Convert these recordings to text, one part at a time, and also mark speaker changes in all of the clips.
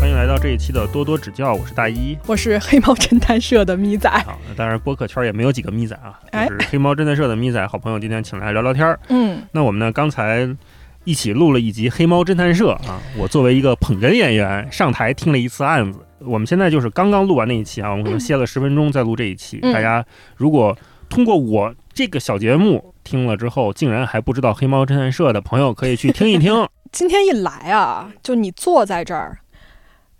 Speaker 1: 欢迎来到这一期的多多指教，我是大一。
Speaker 2: 我是黑猫侦探社的咪仔。
Speaker 1: 好，那当然播客圈也没有几个咪仔啊，
Speaker 2: 哎
Speaker 1: 就是黑猫侦探社的咪仔好朋友今天请来聊聊天儿。
Speaker 2: 嗯，
Speaker 1: 那我们呢，刚才一起录了一集《黑猫侦探社》啊，我作为一个捧哏演员上台听了一次案子。我们现在就是刚刚录完那一期啊，我们可能歇了十分钟再录这一期。
Speaker 2: 嗯
Speaker 1: 大家如果通过我这个小节目听了之后，竟然还不知道黑猫侦探社的朋友，可以去听一听。
Speaker 2: 今天一来啊，就你坐在这儿，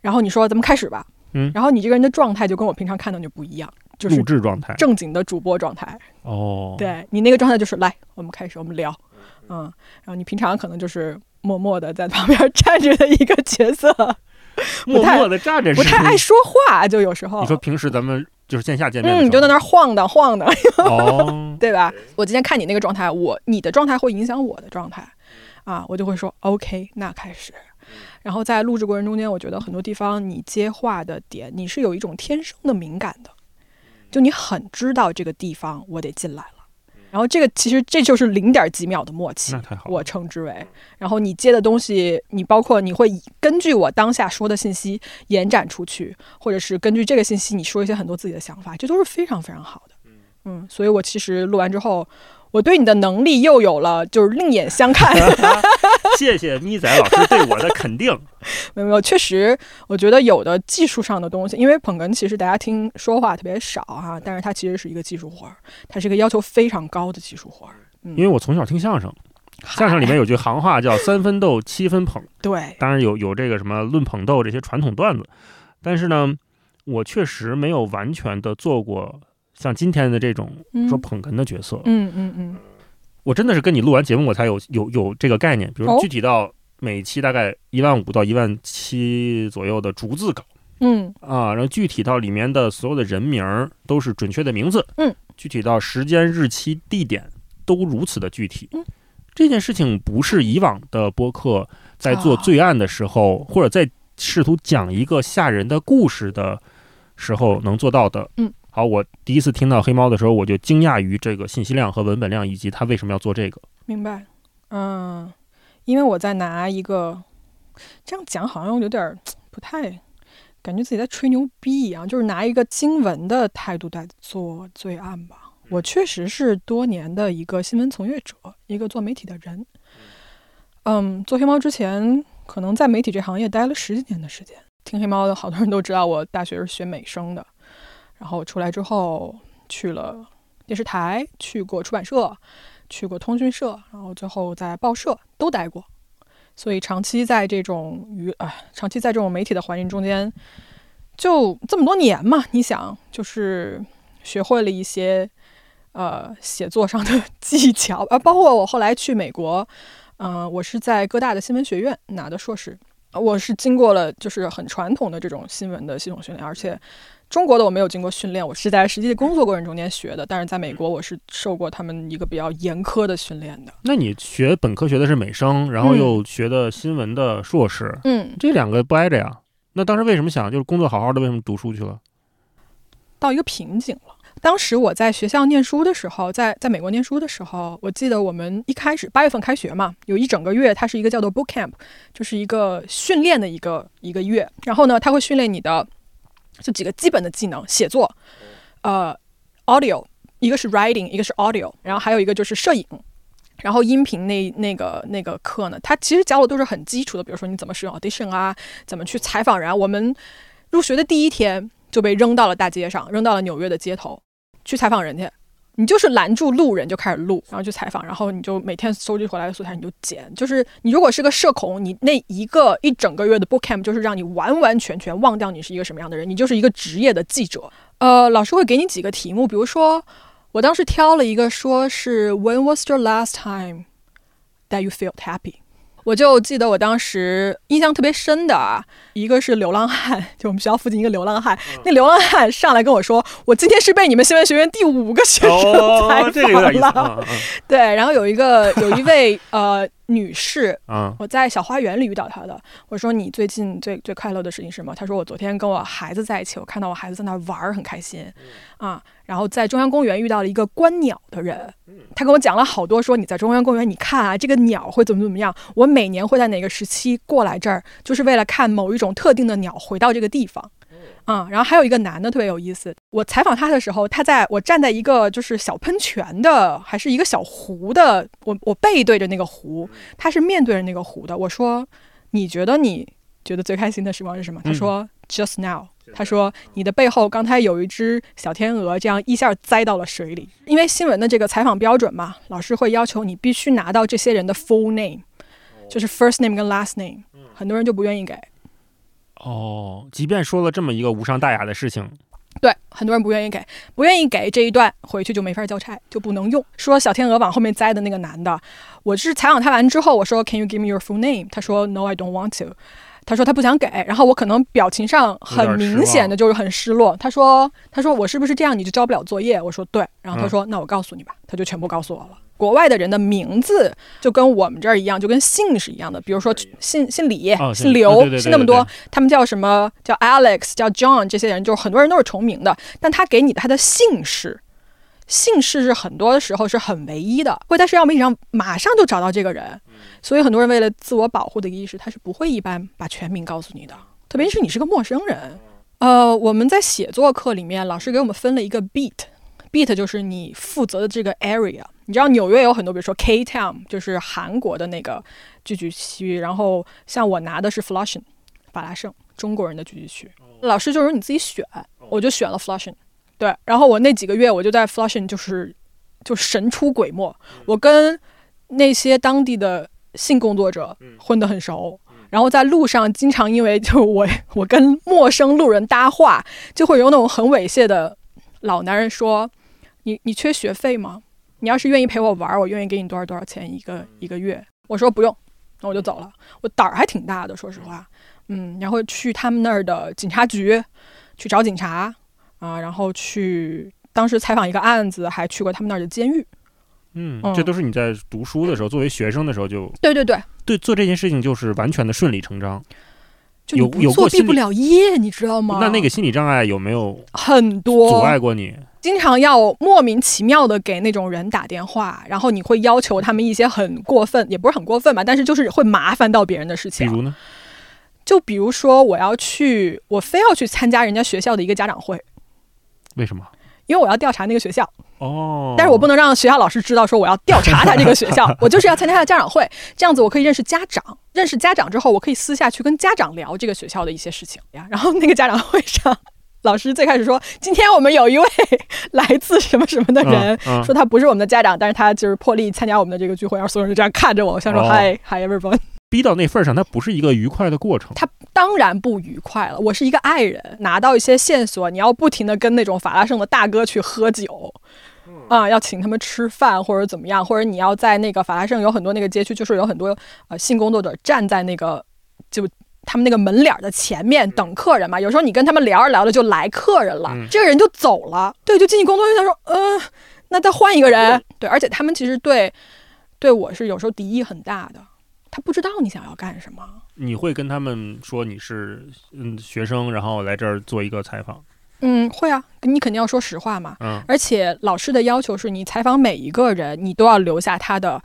Speaker 2: 然后你说咱们开始吧，
Speaker 1: 嗯。
Speaker 2: 然后你这个人的状态就跟我平常看到就不一样，就是
Speaker 1: 录制状态。
Speaker 2: 正经的主播状态。
Speaker 1: 哦，，
Speaker 2: 对你那个状态就是来，我们开始，我们聊，嗯，然后你平常可能就是默默的在旁边站着的一个角色，
Speaker 1: 默默的站着，
Speaker 2: 不太爱。说话，就有时候。
Speaker 1: 你说平时咱们就是线下见面
Speaker 2: 嗯，你就在那儿晃荡晃荡，
Speaker 1: 哦，
Speaker 2: 对吧？我今天看你那个状态，我你的状态会影响我的状态，啊，我就会说 OK，那开始。然后在录制过程中间，我觉得很多地方你接话的点，你是有一种天生的敏感的，就你很知道这个地方我得进来了。然后这个其实这就是零点几秒的默契
Speaker 1: 那，太好。
Speaker 2: 我称之为。然后你接的东西，你包括你会以根据我当下说的信息延展出去，或者是根据这个信息你说一些很多自己的想法，这都是非常非常好的。嗯，所以我其实录完之后，我对你的能力又有了就是另眼相看。
Speaker 1: 谢谢咪仔老师对我的肯定。
Speaker 2: 没有没有，确实，我觉得有的技术上的东西，因为捧哏其实大家听说话特别少哈、但是它其实是一个技术活儿，它是一个要求非常高的技术活儿。嗯，
Speaker 1: 因为我从小听相声，相声里面有句行话叫 “三分逗，七分捧”，
Speaker 2: 对，
Speaker 1: 当然有有这个什么论捧逗这些传统段子，但是呢，我确实没有完全的做过像今天的这种
Speaker 2: 嗯
Speaker 1: 说捧哏的角色。
Speaker 2: 嗯嗯嗯，
Speaker 1: 我真的是跟你录完节目，我才有有有这个概念，比如
Speaker 2: 哦
Speaker 1: 具体到每期大概一万五到一万七左右的逐字稿。
Speaker 2: 嗯
Speaker 1: 啊，然后具体到里面的所有的人名儿都是准确的名字，
Speaker 2: 嗯，
Speaker 1: 具体到时间、日期、地点都如此的具体。
Speaker 2: 嗯，
Speaker 1: 这件事情不是以往的播客在做
Speaker 2: 啊
Speaker 1: 罪案的时候，或者在试图讲一个吓人的故事的时候能做到的。
Speaker 2: 嗯，
Speaker 1: 好，我第一次听到黑猫的时候，我就惊讶于这个信息量和文本量，以及他为什么要做这个。
Speaker 2: 明白。嗯，因为我在拿一个，这样讲好像有点儿不太。感觉自己在吹牛逼一样，就是拿一个经文的态度在做罪案吧。我确实是多年的一个新闻从业者，一个做媒体的人。嗯，做黑猫之前，可能在媒体这行业待了十几年的时间。听黑猫的好多人都知道，我大学是学美声的，然后出来之后去了电视台，去过出版社，去过通讯社，然后最后在报社都待过。所以长期在这种娱啊，长期在这种媒体的环境中间，就这么多年嘛，你想，就是学会了一些呃写作上的 技巧，啊，包括我后来去美国，嗯、我是在哥大的新闻学院拿的硕士，我是经过了就是很传统的这种新闻的系统训练，而且中国的我没有经过训练，我是在实际的工作过程中间学的，但是在美国我是受过他们一个比较严苛的训练的。
Speaker 1: 那你学本科学的是美声，然后又学的新闻的硕士，
Speaker 2: 嗯，
Speaker 1: 这两个不挨着呀？那当时为什么想就是工作好好的，为什么读书去了？
Speaker 2: 到一个瓶颈了。当时我在学校念书的时候，在在美国念书的时候，我记得我们一开始八月份开学嘛，有一整个月，它是一个叫做 boot camp，就是一个训练的一个一个月。然后呢，它会训练你的就几个基本的技能，写作，呃，audio，一个是 writing，一个是 audio，然后还有一个就是摄影。然后音频那那个那个课呢，它其实教的都是很基础的，比如说你怎么使用 audition 啊，怎么去采访人。我们入学的第一天就被扔到了大街上，扔到了纽约的街头去采访人家。你就是拦住路人就开始录，然后去采访，然后你就每天收集回来的素材你就剪。就是你如果是个社恐，你那一个一整个月的 book camp 就是让你完完全全忘掉你是一个什么样的人，你就是一个职业的记者。呃，老师会给你几个题目，比如说我当时挑了一个说是 When was your last time that you felt happy？我就记得我当时印象特别深的啊，一个是流浪汉，就我们学校附近一个流浪汉，那流浪汉上来跟我说，我今天是被你们新闻学院第五个学生采访了。对，然后有一个有一位呃女士，
Speaker 1: 嗯
Speaker 2: 我在小花园里遇到她的。我说你最近最最快乐的事情是什么？她说我昨天跟我孩子在一起，我看到我孩子在那玩儿，很开心啊。然后在中央公园遇到了一个观鸟的人，他跟我讲了好多，说你在中央公园，你看啊，这个鸟会怎么怎么样。我每年会在哪个时期过来这儿，就是为了看某一种特定的鸟回到这个地方。啊、然后还有一个男的特别有意思，我采访他的时候，他在我站在一个就是小喷泉的，还是一个小湖的，我我背对着那个湖，他是面对着那个湖的。我说，你觉得你觉得最开心的时光是什么？他说、just now。他说：“你的背后刚才有一只小天鹅，这样一下栽到了水里。因为新闻的这个采访标准嘛，老师会要求你必须拿到这些人的 full name，就是 first name 跟 last name，很多人就不愿意给。
Speaker 1: 哦，即便说了这么一个无伤大雅的事情，
Speaker 2: 对，很多人不愿意给，不愿意给这一段回去就没法交差，就不能用。说小天鹅往后面栽的那个男的，我是采访他完之后，我说 Can you give me your full name？他说 No, I don't want to。他说他不想给，然后我可能表情上很明显的就是很失落。他说他说我是不是这样你就交不了作业？我说对，然后他说、那我告诉你吧，他就全部告诉我了。国外的人的名字就跟我们这儿一样，就跟姓是一样的。比如说姓姓李、
Speaker 1: 哦
Speaker 2: 姓刘，姓那么多，他们叫什么？叫 Alex，叫 John，这些人就是很多人都是重名的，但他给你的他的姓氏，姓氏是很多的时候是很唯一的，会在社交媒体上马上就找到这个人，所以很多人为了自我保护的意识，他是不会一般把全名告诉你的，特别是你是个陌生人。呃，我们在写作课里面，老师给我们分了一个 beat。beat 就是你负责的这个 area，你知道纽约有很多，比如说 K Town，就是韩国的那个聚居区，然后像我拿的是 Flushing，法拉盛，中国人的聚居区。老师就说你自己选，我就选了 Flushing，对，然后我那几个月我就在 Flushing 就是就神出鬼没，我跟那些当地的性工作者混得很熟。然后在路上，经常因为就我我跟陌生路人搭话，就会有那种很猥亵的老男人说：“你你缺学费吗？你要是愿意陪我玩，我愿意给你多少多少钱一个一个月。”我说不用，那我就走了。我胆儿还挺大的，说实话，嗯，然后去他们那儿的警察局去找警察啊、然后去当时采访一个案子，还去过他们那儿的监狱。
Speaker 1: 嗯，
Speaker 2: 嗯
Speaker 1: 这都是你在读书的时候，作为学生的时候就
Speaker 2: 对对对，
Speaker 1: 对做这件事情就是完全的顺理成章。
Speaker 2: 就你
Speaker 1: 有
Speaker 2: 不做毕不了业，你知道吗？
Speaker 1: 那那个心理障碍有没有
Speaker 2: 很多
Speaker 1: 阻碍过你？
Speaker 2: 经常要莫名其妙的给那种人打电话，然后你会要求他们一些很过分，也不是很过分吧，但是就是会麻烦到别人的事情。
Speaker 1: 比如呢？
Speaker 2: 就比如说我要去，我非要去参加人家学校的一个家长会，
Speaker 1: 为什么？
Speaker 2: 因为我要调查那个学校，
Speaker 1: 哦，
Speaker 2: 但是我不能让学校老师知道说我要调查他这个学校，我就是要参加他的家长会，这样子我可以认识家长，认识家长之后，我可以私下去跟家长聊这个学校的一些事情呀。然后那个家长会上，老师最开始说，今天我们有一位来自什么什么的人，
Speaker 1: 嗯嗯
Speaker 2: 说他不是我们的家长，但是他就是破例参加我们的这个聚会，然后所有人就这样看着我，我想说
Speaker 1: 哦
Speaker 2: 嗨嗨 everyone。
Speaker 1: 逼到那份儿上，它不是一个愉快的过程。
Speaker 2: 他当然不愉快了。我是一个爱人，拿到一些线索，你要不停的跟那种法拉盛的大哥去喝酒，啊，要请他们吃饭或者怎么样，或者你要在那个法拉盛有很多那个街区，就是有很多呃性工作者站在那个就。他们那个门脸的前面等客人嘛，有时候你跟他们聊着聊着就来客人了，
Speaker 1: 嗯
Speaker 2: 这个人就走了，对，就进去工作就想说，嗯、那再换一个人，对，而且他们其实对对我是有时候敌意很大的，他不知道你想要干什么，
Speaker 1: 你会跟他们说你是嗯学生，然后来这儿做一个采访。
Speaker 2: 嗯，会啊，你肯定要说实话嘛。
Speaker 1: 嗯
Speaker 2: 而且老师的要求是你采访每一个人，你都要留下他的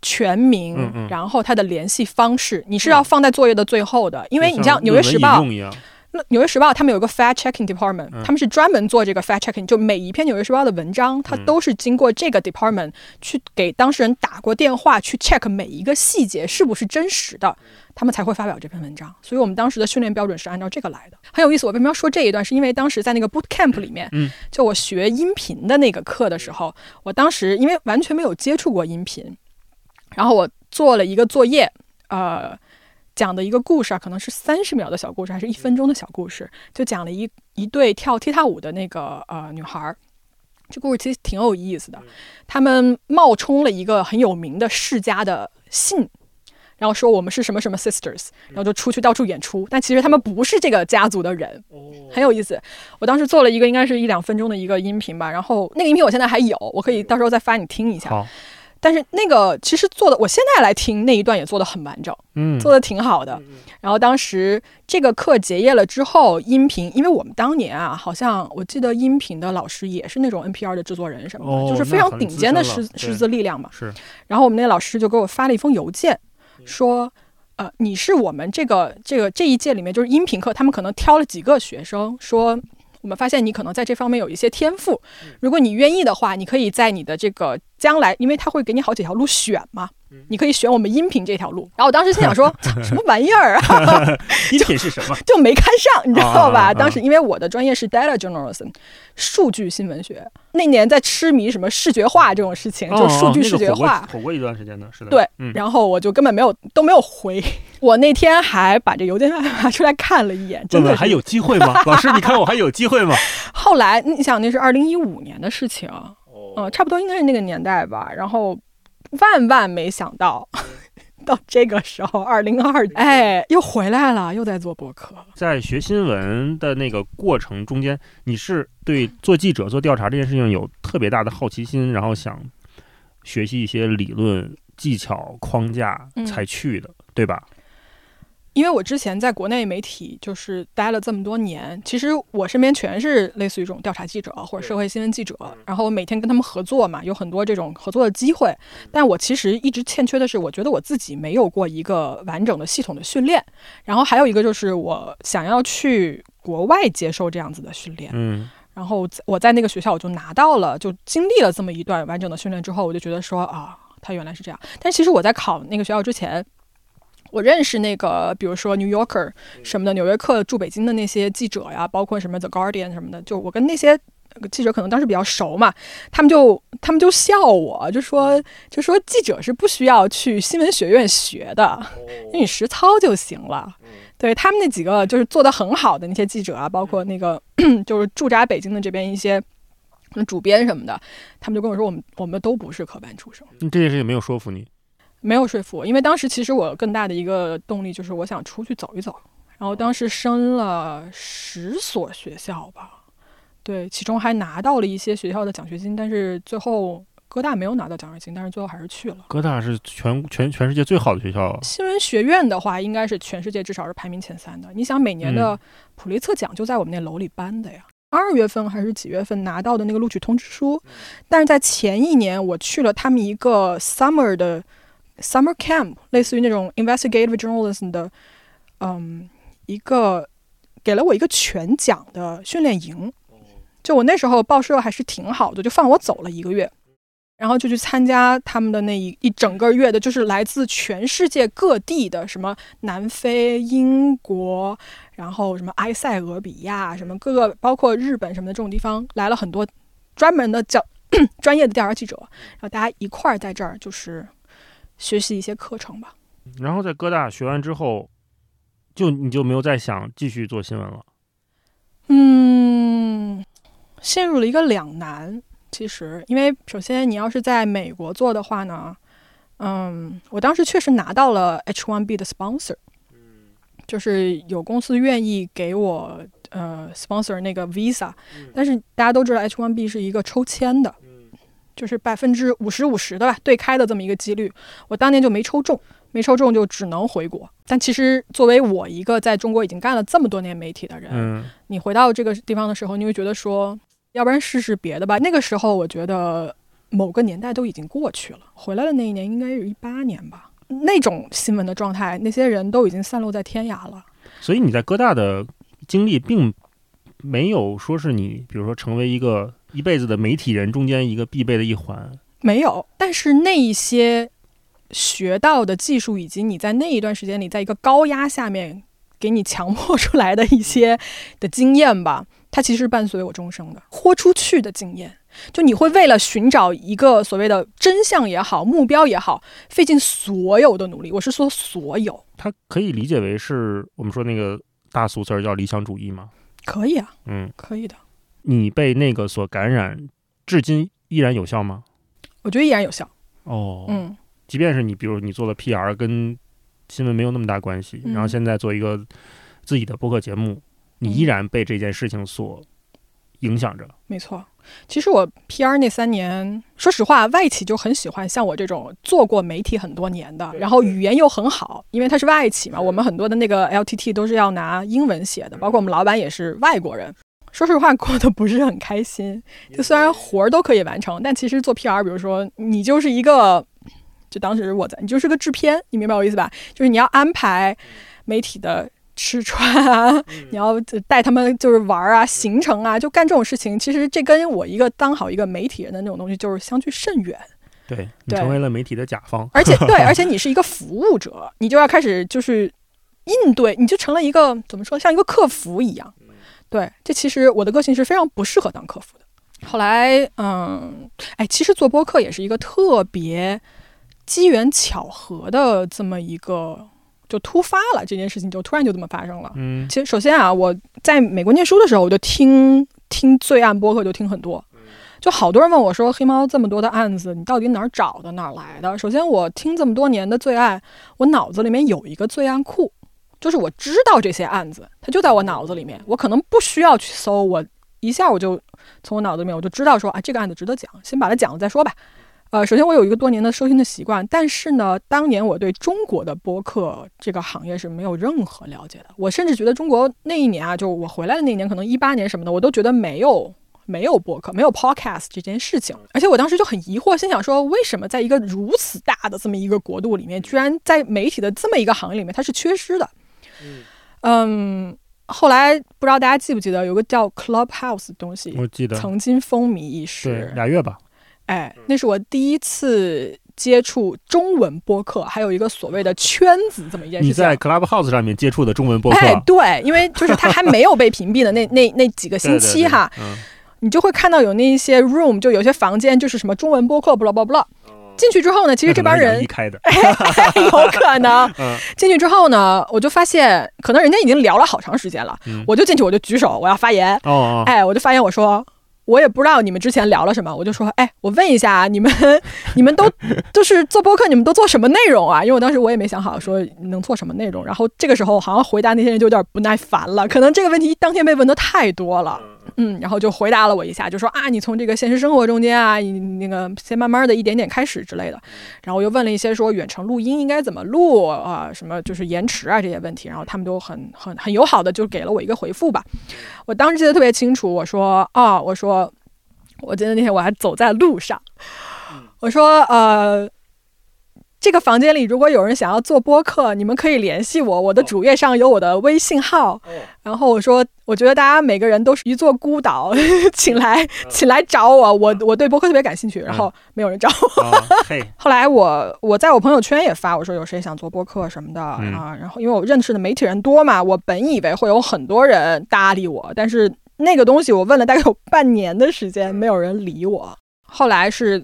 Speaker 2: 全名，
Speaker 1: 嗯嗯
Speaker 2: 然后他的联系方式，你是要放在作业的最后的。因为你像《纽约时报》
Speaker 1: 一样，
Speaker 2: 那《纽约时报》他们有个 fact checking department，、
Speaker 1: 嗯
Speaker 2: 他们是专门做这个 fact checking，就每一篇《纽约时报》的文章，它
Speaker 1: 嗯
Speaker 2: 都是经过这个 department 去给当事人打过电话，去 check 每一个细节是不是真实的，他们才会发表这篇文章。所以我们当时的训练标准是按照这个来的，很有意思。我为什么要说这一段？是因为当时在那个 boot camp 里面，
Speaker 1: 嗯，
Speaker 2: 就我学音频的那个课的时候，我当时因为完全没有接触过音频，然后我做了一个作业，呃。讲的一个故事啊，可能是三十秒的小故事，还是一分钟的小故事，就讲了一一对跳踢踏舞的那个呃女孩儿。这故事其实挺有意思的，他们冒充了一个很有名的世家的姓，然后说我们是什么什么 sisters，然后就出去到处演出，但其实他们不是这个家族的人，很有意思。我当时做了一个应该是一两分钟的一个音频吧，然后那个音频我现在还有，我可以到时候再发你听一下。
Speaker 1: 好，
Speaker 2: 但是那个其实做的，我现在来听那一段也做的很完整，
Speaker 1: 嗯，
Speaker 2: 做的挺好的。然后当时这个课结业了之后，音频，因为我们当年啊，好像我记得音频的老师也是那种 NPR 的制作人什么的，
Speaker 1: 哦
Speaker 2: 就是非常顶尖的师师资力量嘛。
Speaker 1: 是。
Speaker 2: 然后我们那个老师就给我发了一封邮件，说，呃，你是我们这个这个这一届里面就是音频课，他们可能挑了几个学生，说我们发现你可能在这方面有一些天赋，如果你愿意的话，你可以在你的这个将来，因为他会给你好几条路选嘛。你可以选我们音频这条路，然后我当时心想说，什么玩意儿啊，
Speaker 1: 音频是什么？
Speaker 2: 就没看上，你知道吧？当时因为我的专业是 data journalism，数据新闻学，那年在痴迷什么视觉化这种事情，就数据视觉化。
Speaker 1: 火过过一段时间呢，是的。
Speaker 2: 对
Speaker 1: 嗯，
Speaker 2: 然后我就根本没有都没有回。我那天还把这邮件拿出来看了一眼，真的
Speaker 1: 还有机会吗？老师，你看我还有机会吗？
Speaker 2: 后来你想，那是二零一五年的事情，
Speaker 1: 哦
Speaker 2: 嗯、差不多应该是那个年代吧。然后万万没想到，到这个时候，二零二，哎，又回来了，又在做博客。
Speaker 1: 在学新闻的那个过程中间，你是对做记者、做调查这件事情有特别大的好奇心，然后想学习一些理论、技巧、框架
Speaker 2: 嗯
Speaker 1: 才去的，对吧？
Speaker 2: 因为我之前在国内媒体就是待了这么多年，其实我身边全是类似于这种调查记者或者社会新闻记者，然后我每天跟他们合作嘛，有很多这种合作的机会。但我其实一直欠缺的是，我觉得我自己没有过一个完整的系统的训练，然后还有一个就是我想要去国外接受这样子的训练。
Speaker 1: 嗯
Speaker 2: 然后我在那个学校我就拿到了，就经历了这么一段完整的训练之后，我就觉得说啊，他原来是这样。但其实我在考那个学校之前，我认识那个，比如说 New Yorker 什么的，纽约客驻北京的那些记者呀，包括什么 The Guardian 什么的，就我跟那些。记者可能当时比较熟嘛，他们就他们就笑我，就说就说记者是不需要去新闻学院学的，因为你实操就行了。对他们那几个就是做的很好的那些记者啊，包括那个就是驻扎北京的这边一些主编什么的，他们就跟我说，我们我们都不是科班出身，
Speaker 1: 嗯这件事情没有说服你。
Speaker 2: 没有说服我，因为当时其实我更大的一个动力就是我想出去走一走，然后当时申了十所学校吧，对，其中还拿到了一些学校的奖学金，但是最后哥大没有拿到奖学金，但是最后还是去了。
Speaker 1: 哥大是全全全世界最好的学校，
Speaker 2: 新闻学院的话，应该是全世界至少是排名前三的。你想，每年的普利策奖就在我们那楼里颁的呀。二月份还是几月份拿到的那个录取通知书，但是在前一年我去了他们一个 summer 的 summer camp，类似于那种 investigative journalism 的，嗯，一个给了我一个全奖的训练营。就我那时候报社还是挺好的，就放我走了一个月，然后就去参加他们的那一一整个月的，就是来自全世界各地的什么南非、英国，然后什么埃塞俄比亚，什么各个包括日本什么的这种地方来了很多专门的教 专业的调查记者，然后大家一块儿在这儿就是学习一些课程吧。
Speaker 1: 然后在哥大学完之后，就你就没有再想继续做新闻了。
Speaker 2: 嗯，陷入了一个两难。其实，因为首先你要是在美国做的话呢，嗯，我当时确实拿到了 H1B 的 sponsor，就是有公司愿意给我呃 sponsor 那个 visa，但是大家都知道 H1B 是一个抽签的，就是百分之五十五十的吧对开的这么一个几率，我当年就没抽中。没抽中就只能回国，但其实作为我一个在中国已经干了这么多年媒体的人，
Speaker 1: 嗯
Speaker 2: 你回到这个地方的时候，你会觉得说，要不然试试别的吧。那个时候，我觉得某个年代都已经过去了。回来的那一年应该是一八年吧，那种新闻的状态，那些人都已经散落在天涯了。
Speaker 1: 所以你在哥大的经历并没有说是你，比如说成为一个一辈子的媒体人中间一个必备的一环。
Speaker 2: 没有，但是那一些学到的技术，以及你在那一段时间里，在一个高压下面给你强迫出来的一些的经验吧，它其实是伴随我终生的，豁出去的经验。就你会为了寻找一个所谓的真相也好，目标也好，费尽所有的努力。我是说所有，
Speaker 1: 它可以理解为是我们说那个大俗词儿叫理想主义吗。
Speaker 2: 可以啊，
Speaker 1: 嗯，
Speaker 2: 可以的，
Speaker 1: 你被那个所感染，至今依然有效吗？
Speaker 2: 我觉得依然有效。
Speaker 1: 哦，
Speaker 2: 嗯，
Speaker 1: 即便是你，比如你做了 PR，跟新闻没有那么大关系，
Speaker 2: 嗯
Speaker 1: 然后现在做一个自己的播客节目，你依然被这件事情所影响着。
Speaker 2: 没错。其实我 PR 那三年，说实话，外企就很喜欢像我这种做过媒体很多年的，然后语言又很好，因为他是外企嘛，我们很多的那个 LTT 都是要拿英文写的，包括我们老板也是外国人。说实话，过得不是很开心。就虽然活儿都可以完成，但其实做 PR，比如说你就是一个，就当时我在，你就是个制片，你明白我意思吧？就是你要安排媒体的。吃穿啊，你要带他们就是玩啊，行程啊，就干这种事情。其实这跟我一个当好一个媒体人的那种东西就是相距甚远。
Speaker 1: 对你成为了媒体的甲方，
Speaker 2: 而且 对，而且你是一个服务者，你就要开始就是应对，你就成了一个怎么说，像一个客服一样。对，这其实我的个性是非常不适合当客服的。后来，嗯，哎，其实做播客也是一个特别机缘巧合的这么一个。就突发了这件事情，就突然就这么发生了。
Speaker 1: 嗯，
Speaker 2: 其实首先啊，我在美国念书的时候，我就听听罪案播客，就听很多。就好多人问我说：“黑猫这么多的案子，你到底哪儿找的，哪儿来的？”首先，我听这么多年的罪案，我脑子里面有一个罪案库，就是我知道这些案子，它就在我脑子里面，我可能不需要去搜，我一下我就从我脑子里面我就知道说啊，这个案子值得讲，先把它讲了再说吧。呃，首先我有一个多年的收听的习惯，但是呢，当年我对中国的播客这个行业是没有任何了解的。我甚至觉得中国那一年啊，就我回来的那一年，可能一八年什么的，我都觉得没有没有播客，没有 podcast 这件事情。而且我当时就很疑惑，心想说，为什么在一个如此大的这么一个国度里面，居然在媒体的这么一个行业里面，它是缺失的？嗯，后来不知道大家记不记得有个叫 Clubhouse 的东西，
Speaker 1: 我记得
Speaker 2: 曾经风靡一时，
Speaker 1: 对，俩月吧。
Speaker 2: 哎，那是我第一次接触中文播客，还有一个所谓的圈子这么一件事情。
Speaker 1: 你在 Clubhouse 上面接触的中文播客？
Speaker 2: 哎，对，因为就是它还没有被屏蔽的那 那那几个星期哈，你就会看到有那一些 room，就有些房间就是什么中文播客，不啦不啦不啦。进去之后呢，其实这帮人
Speaker 1: 开的，
Speaker 2: 有可能。进去之后呢，我就发现可能人家已经聊了好长时间了，我就进去我就举手我要发言。
Speaker 1: 哦，
Speaker 2: 哎，我就发言我说。我也不知道你们之前聊了什么，我就说，哎，我问一下啊你们，你们都就是做播客，你们都做什么内容啊？因为我当时我也没想好说能做什么内容，然后这个时候好像回答那些人就有点不耐烦了，可能这个问题当天被问的太多了，嗯，然后就回答了我一下，就说啊，你从这个现实生活中间啊，你那个先慢慢的一点点开始之类的，然后我又问了一些说远程录音应该怎么录啊，什么就是延迟啊这些问题，然后他们都很很很友好的就给了我一个回复吧，我当时记得特别清楚，我说啊，我说。我记得那天我还走在路上，我说呃，这个房间里如果有人想要做播客，你们可以联系我，我的主页上有我的微信号。然后我说，我觉得大家每个人都是一座孤岛，请来 请来找我，我我对播客特别感兴趣。然后没有人找我。后来我我在我朋友圈也发，我说有谁想做播客什么的啊？然后因为我认识的媒体人多嘛，我本以为会有很多人搭理我，但是。那个东西我问了大概有半年的时间，没有人理我。后来是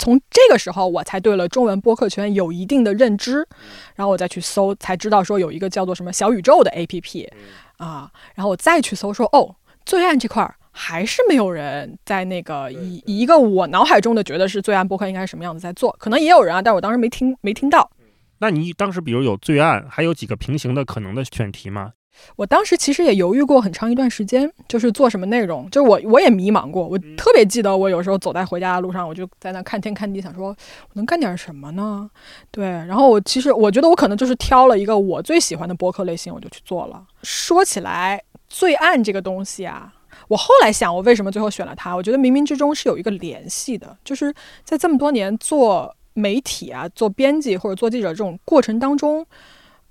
Speaker 2: 从这个时候，我才对了中文播客圈有一定的认知，然后我再去搜，才知道说有一个叫做什么小宇宙的 APP 啊，然后我再去搜说哦，罪案这块儿还是没有人在那个以以一个我脑海中的觉得是罪案播客应该是什么样子在做，可能也有人啊，但我当时没听没听到。
Speaker 1: 那你当时比如有罪案，还有几个平行的可能的选题吗？
Speaker 2: 我当时其实也犹豫过很长一段时间，就是做什么内容，就是我我也迷茫过。我特别记得，我有时候走在回家的路上，我就在那看天看地，想说我能干点什么呢？对，然后我其实我觉得我可能就是挑了一个我最喜欢的播客类型，我就去做了。说起来，罪案这个东西啊，我后来想，我为什么最后选了它？我觉得冥冥之中是有一个联系的，就是在这么多年做媒体啊、做编辑或者做记者这种过程当中。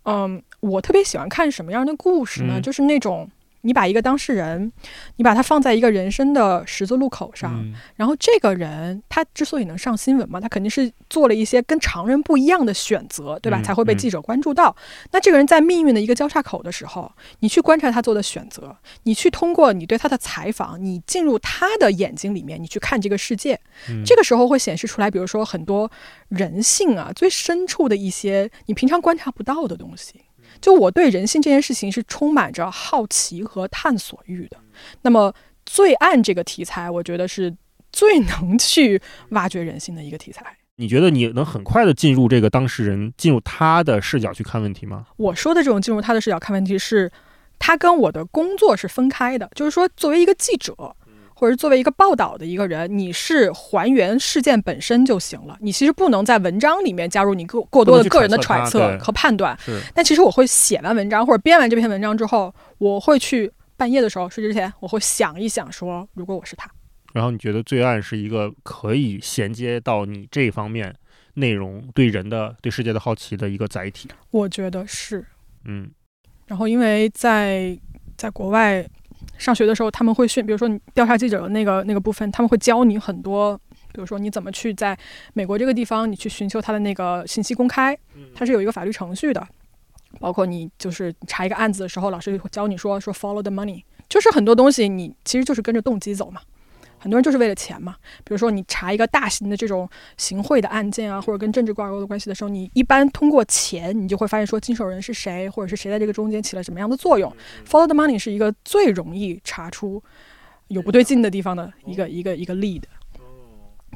Speaker 2: 嗯，我特别喜欢看什么样的故事呢？就是那种。你把一个当事人，你把他放在一个人生的十字路口上，然后这个人他之所以能上新闻嘛，他肯定是做了一些跟常人不一样的选择，对吧？才会被记者关注到。那这个人在命运的一个交叉口的时候，你去观察他做的选择，你去通过你对他的采访，你进入他的眼睛里面，你去看这个世界，这个时候会显示出来，比如说很多人性啊最深处的一些你平常观察不到的东西。就我对人性这件事情是充满着好奇和探索欲的。那么，罪案这个题材，我觉得是最能去挖掘人性的一个题材。
Speaker 1: 你觉得你能很快的进入这个当事人，进入他的视角去看问题吗？
Speaker 2: 我说的这种进入他的视角看问题，是他跟我的工作是分开的。就是说，作为一个记者。或者作为一个报道的一个人，你是还原事件本身就行了。你其实不能在文章里面加入你过过多的个人的揣测和判断。但其实我会写完文章或者编完这篇文章之后，我会去半夜的时候睡之前，我会想一想，说如果我是他。
Speaker 1: 然后你觉得罪案是一个可以衔接到你这方面内容对人的对世界的好奇的一个载体？
Speaker 2: 我觉得是。
Speaker 1: 嗯。
Speaker 2: 然后，因为在在国外上学的时候，他们会训，比如说你调查记者的那个那个部分，他们会教你很多，比如说你怎么去在美国这个地方，你去寻求他的那个信息公开，它是有一个法律程序的，包括你就是查一个案子的时候，老师会教你说说 follow the money，就是很多东西你其实就是跟着动机走嘛。很多人就是为了钱嘛，比如说你查一个大型的这种行贿的案件啊，或者跟政治挂钩的关系的时候，你一般通过钱，你就会发现说经手人是谁，或者是谁在这个中间起了什么样的作用。Follow the money 是一个最容易查出有不对劲的地方的一个一个一个 lead。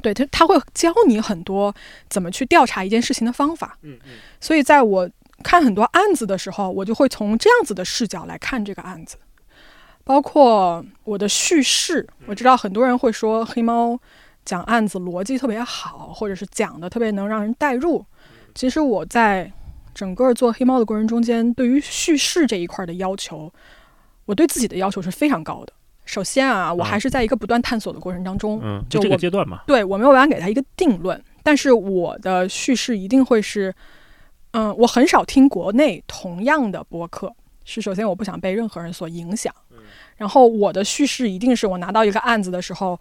Speaker 2: 对他他会教你很多怎么去调查一件事情的方法。嗯嗯。所以在我看很多案子的时候，我就会从这样子的视角来看这个案子。包括我的叙事，我知道很多人会说黑猫讲案子逻辑特别好，或者是讲的特别能让人代入。其实我在整个做黑猫的过程中间，对于叙事这一块的要求，我对自己的要求是非常高的。首先啊，我还是在一个不断探索的过程当中，
Speaker 1: 嗯，就这个阶段嘛。
Speaker 2: 对我没有办法给他一个定论，但是我的叙事一定会是，嗯，我很少听国内同样的播客，是首先我不想被任何人所影响。然后我的叙事一定是我拿到一个案子的时候，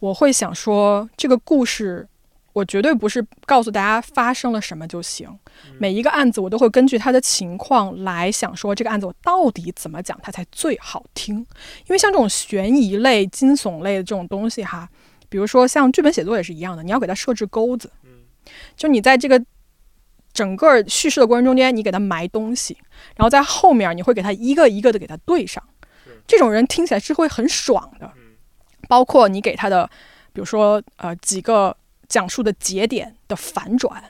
Speaker 2: 我会想说这个故事，我绝对不是告诉大家发生了什么就行。每一个案子我都会根据他的情况来想说这个案子我到底怎么讲它才最好听。因为像这种悬疑类、惊悚类的这种东西哈，比如说像剧本写作也是一样的，你要给它设置钩子，就你在这个整个叙事的过程中间，你给他埋东西，然后在后面你会给他一个一个的给他对上。这种人听起来是会很爽的，包括你给他的，比如说呃几个讲述的节点的反转，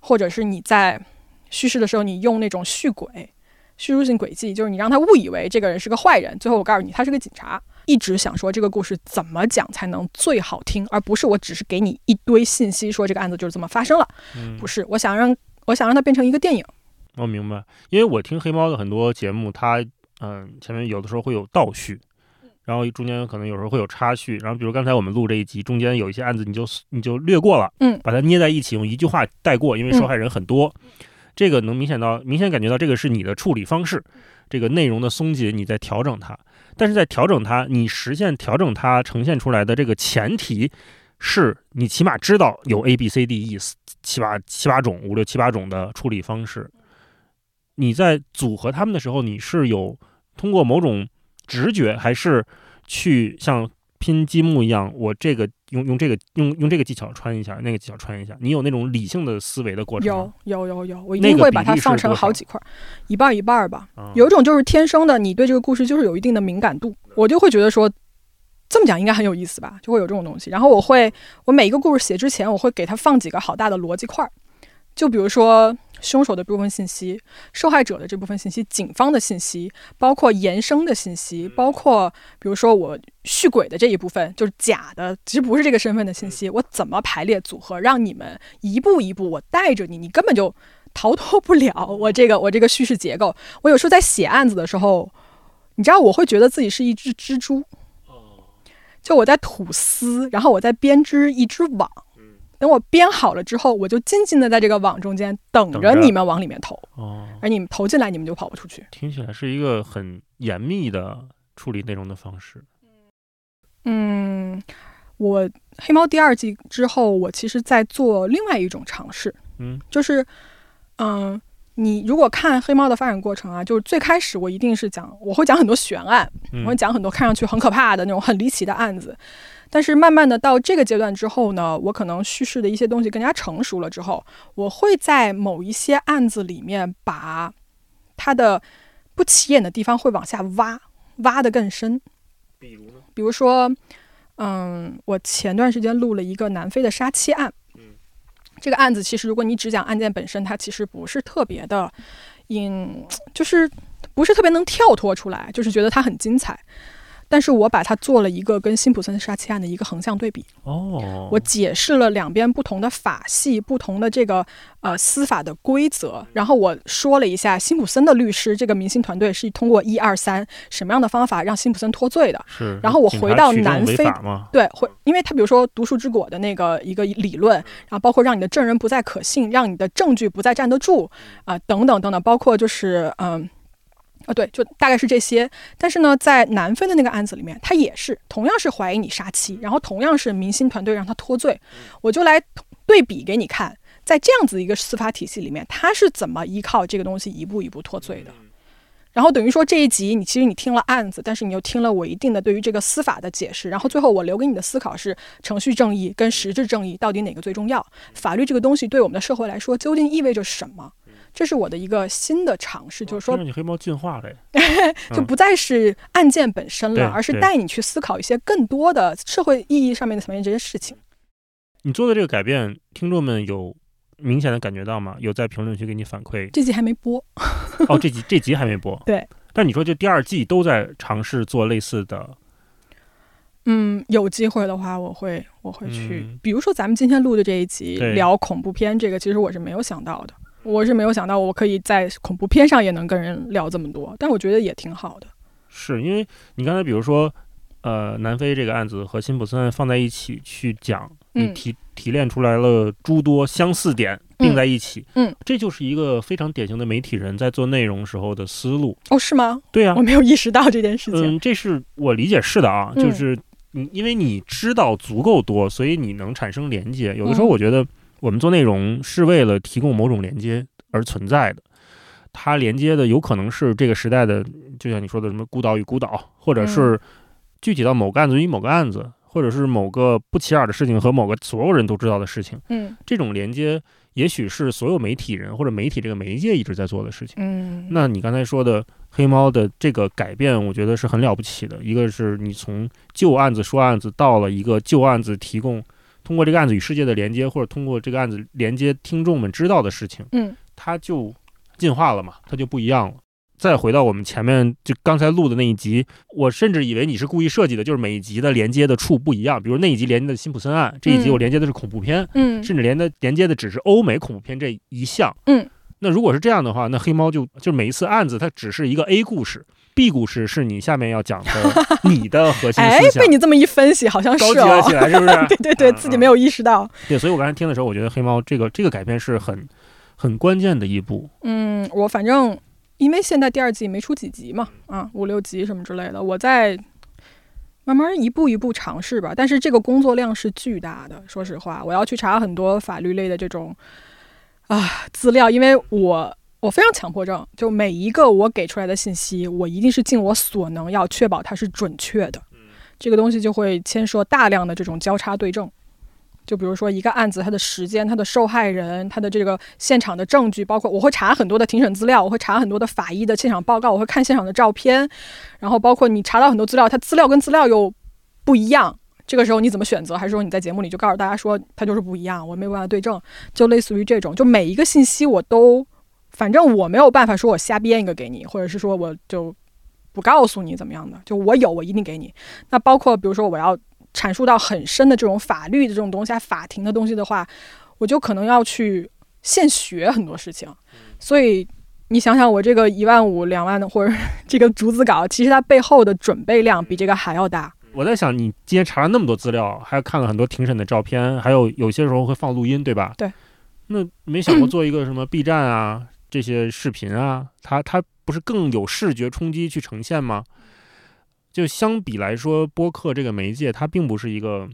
Speaker 2: 或者是你在叙事的时候你用那种续轨、叙述性轨迹，就是你让他误以为这个人是个坏人，最后我告诉你他是个警察，一直想说这个故事怎么讲才能最好听，而不是我只是给你一堆信息说这个案子就是这么发生了，不是，我想让我想让它变成一个电影。
Speaker 1: 我明白，因为我听黑猫的很多节目，它。嗯，前面有的时候会有倒叙，然后中间可能有时候会有插叙，然后比如刚才我们录这一集，中间有一些案子你就你就略过了，
Speaker 2: 嗯，
Speaker 1: 把它捏在一起，用一句话带过，因为受害人很多，这个能明显到明显感觉到这个是你的处理方式，这个内容的松紧你在调整它，但是在调整它，你实现调整它呈现出来的这个前提是你起码知道有 A B C D E 七八七八种五六七八种的处理方式，你在组合它们的时候，你是有。通过某种直觉，还是去像拼积木一样，我这个用用这个用用这个技巧穿一下，那个技巧穿一下。你有那种理性的思维的过程
Speaker 2: 有有有有，我一定会把它放成好几块，一半一半吧。有一种就是天生的，你对这个故事就是有一定的敏感度，我就会觉得说这么讲应该很有意思吧，就会有这种东西。然后我会，我每一个故事写之前，我会给它放几个好大的逻辑块儿，就比如说。凶手的部分信息，受害者的这部分信息，警方的信息，包括延伸的信息，包括比如说我续鬼的这一部分，就是假的，其实不是这个身份的信息，我怎么排列组合，让你们一步一步我带着你，你根本就逃脱不了 我这个我这个叙事结构。我有时候在写案子的时候，你知道我会觉得自己是一只蜘蛛，就我在吐丝，然后我在编织一只网。等我编好了之后，我就静静的在这个网中间等着你们往里面投，
Speaker 1: 哦，
Speaker 2: 而你们投进来，你们就跑不出去。
Speaker 1: 听起来是一个很严密的处理内容的方式。
Speaker 2: 嗯，我黑猫第二季之后，我其实在做另外一种尝试，
Speaker 1: 嗯，
Speaker 2: 就是，嗯，你如果看黑猫的发展过程啊，就是最开始我一定是讲，我会讲很多悬案，我会讲很多看上去很可怕的那种很离奇的案子。但是慢慢的到这个阶段之后呢，我可能叙事的一些东西更加成熟了之后，我会在某一些案子里面把它的不起眼的地方会往下挖，挖的更深。
Speaker 1: 比如呢？
Speaker 2: 比如说，嗯，我前段时间录了一个南非的杀妻案。这个案子其实如果你只讲案件本身，它其实不是特别的，引，就是不是特别能跳脱出来，就是觉得它很精彩。但是我把它做了一个跟辛普森杀妻案的一个横向对比。
Speaker 1: 哦，
Speaker 2: 我解释了两边不同的法系、不同的这个呃司法的规则，然后我说了一下辛普森的律师这个明星团队是通过一二三什么样的方法让辛普森脱罪的。
Speaker 1: 是。
Speaker 2: 然后我回到南非，对，回，因为他比如说毒树之果的那个一个理论，然后包括让你的证人不再可信，让你的证据不再站得住啊，等等等等，包括就是嗯。啊，对，就大概是这些。但是呢，在南非的那个案子里面，他也是同样是怀疑你杀妻，然后同样是明星团队让他脱罪。我就来对比给你看，在这样子一个司法体系里面，他是怎么依靠这个东西一步一步脱罪的。然后等于说这一集你其实你听了案子，但是你又听了我一定的对于这个司法的解释。然后最后我留给你的思考是：程序正义跟实质正义到底哪个最重要？法律这个东西对我们的社会来说究竟意味着什么？这是我的一个新的尝试，就是说，
Speaker 1: 你黑猫进化了，
Speaker 2: 就不再是案件本身了，而是带你去思考一些更多的社会意义上面的层面这些事情。
Speaker 1: 你做的这个改变，听众们有明显的感觉到吗？有在评论区给你反馈？
Speaker 2: 这集还没播
Speaker 1: 哦，这集这集还没播。
Speaker 2: 对，
Speaker 1: 但你说就第二季都在尝试做类似的。
Speaker 2: 嗯，有机会的话，我会我会去，比如说咱们今天录的这一集聊恐怖片，这个其实我是没有想到的。我是没有想到，我可以在恐怖片上也能跟人聊这么多，但我觉得也挺好的。
Speaker 1: 是因为你刚才比如说，呃，南非这个案子和辛普森案放在一起去讲，你提提炼出来了诸多相似点，并在一起，
Speaker 2: 嗯，
Speaker 1: 这就是一个非常典型的媒体人在做内容时候的思路。
Speaker 2: 哦，是吗？
Speaker 1: 对呀，
Speaker 2: 我没有意识到这件事情。
Speaker 1: 嗯，这是我理解是的啊，就是你因为你知道足够多，所以你能产生连接。有的时候我觉得。我们做内容是为了提供某种连接而存在的，它连接的有可能是这个时代的，就像你说的什么孤岛与孤岛，或者是具体到某个案子与某个案子，或者是某个不起眼的事情和某个所有人都知道的事情。
Speaker 2: 嗯，
Speaker 1: 这种连接也许是所有媒体人或者媒体这个媒介一直在做的事情。
Speaker 2: 嗯，
Speaker 1: 那你刚才说的黑猫的这个改变，我觉得是很了不起的。一个是你从旧案子说案子，到了一个旧案子提供。通过这个案子与世界的连接，或者通过这个案子连接听众们知道的事情，
Speaker 2: 嗯，
Speaker 1: 它就进化了嘛，它就不一样了。再回到我们前面就刚才录的那一集，我甚至以为你是故意设计的，就是每一集的连接的处不一样。比如那一集连接的辛普森案，这一集我连接的是恐怖片，
Speaker 2: 嗯，
Speaker 1: 甚至连的连接的只是欧美恐怖片这一项，
Speaker 2: 嗯。
Speaker 1: 那如果是这样的话，那黑猫就就每一次案子它只是一个 A 故事。B 故事是你下面要讲的，你的核心思想。哎，
Speaker 2: 被你这么一分析，好像是
Speaker 1: 高级了起来，是 不是？
Speaker 2: 对对对，自己没有意识到。
Speaker 1: 对，所以我刚才听的时候，我觉得黑猫这个这个改变是很很关键的一步。
Speaker 2: 嗯，我反正因为现在第二季没出几集嘛，啊，五六集什么之类的，我在慢慢一步一步尝试吧。但是这个工作量是巨大的，说实话，我要去查很多法律类的这种啊资料，因为我。我非常强迫症，就每一个我给出来的信息，我一定是尽我所能要确保它是准确的。这个东西就会牵涉大量的这种交叉对证。就比如说一个案子，它的时间、它的受害人、它的这个现场的证据，包括我会查很多的庭审资料，我会查很多的法医的现场报告，我会看现场的照片，然后包括你查到很多资料，它资料跟资料又不一样，这个时候你怎么选择？还是说你在节目里就告诉大家说它就是不一样，我没有办法对证？就类似于这种，就每一个信息我都。反正我没有办法说，我瞎编一个给你，或者是说我就不告诉你怎么样的。就我有，我一定给你。那包括比如说我要阐述到很深的这种法律的这种东西啊，法庭的东西的话，我就可能要去现学很多事情。所以你想想，我这个一万五、两万的或者 这个逐字稿，其实它背后的准备量比这个还要大。
Speaker 1: 我在想，你今天查了那么多资料，还看了很多庭审的照片，还有有些时候会放录音，对吧？
Speaker 2: 对。
Speaker 1: 那没想过 做一个什么 B 站啊？这些视频啊，它它不是更有视觉冲击去呈现吗？就相比来说，播客这个媒介它并不是一个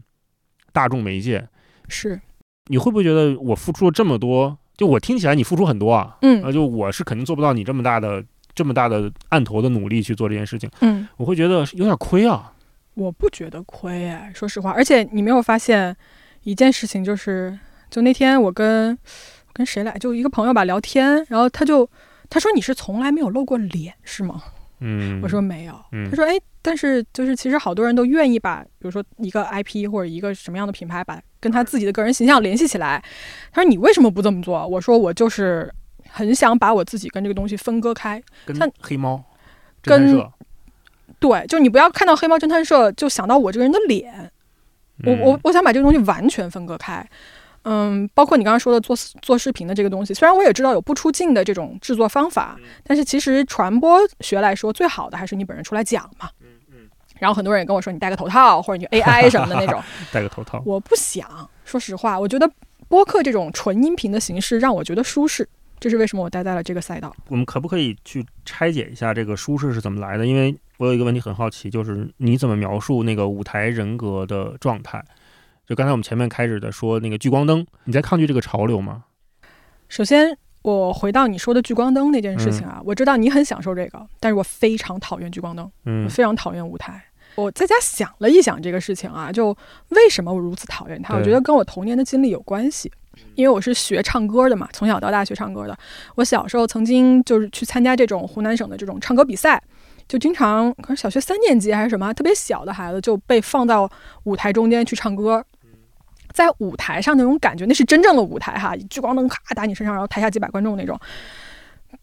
Speaker 1: 大众媒介。
Speaker 2: 是，
Speaker 1: 你会不会觉得我付出了这么多？就我听起来你付出很多啊，
Speaker 2: 嗯，
Speaker 1: 啊，就我是肯定做不到你这么大的这么大的案头的努力去做这件事情，
Speaker 2: 嗯，
Speaker 1: 我会觉得有点亏啊。
Speaker 2: 我不觉得亏哎，说实话，而且你没有发现一件事情，就是就那天我跟。跟谁来？就一个朋友吧，聊天，然后他就他说你是从来没有露过脸是吗？
Speaker 1: 嗯，
Speaker 2: 我说没有。他说哎，但是就是其实好多人都愿意把，比如说一个 IP 或者一个什么样的品牌，把跟他自己的个人形象联系起来。他说你为什么不这么做？我说我就是很想把我自己跟这个东西分割开，
Speaker 1: 跟黑猫
Speaker 2: 跟对，就你不要看到黑猫侦探社就想到我这个人的脸，我
Speaker 1: 嗯
Speaker 2: 我我想把这个东西完全分割开。嗯，包括你刚刚说的做做视频的这个东西，虽然我也知道有不出镜的这种制作方法，但是其实传播学来说，最好的还是你本人出来讲嘛。然后很多人也跟我说，你戴个头套或者你就 AI 什么的那种，
Speaker 1: 戴个头套。
Speaker 2: 我不想。说实话，我觉得播客这种纯音频的形式让我觉得舒适，这是为什么我待在了这个赛道。
Speaker 1: 我们可不可以去拆解一下这个舒适是怎么来的？因为我有一个问题很好奇，就是你怎么描述那个舞台人格的状态？就刚才我们前面开始的说那个聚光灯，你在抗拒这个潮流吗？
Speaker 2: 首先，我回到你说的聚光灯那件事情啊，我知道你很享受这个，但是我非常讨厌聚光灯，我
Speaker 1: 嗯
Speaker 2: 非常讨厌舞台。我在家想了一想这个事情啊，就为什么我如此讨厌它？我觉得跟我童年的经历有关系，因为我是学唱歌的嘛，从小到大学唱歌的。我小时候曾经就是去参加这种湖南省的这种唱歌比赛，就经常可能小学三年级还是什么，特别小的孩子就被放到舞台中间去唱歌。在舞台上那种感觉，那是真正的舞台哈，聚光灯咔打你身上，然后台下几百观众那种。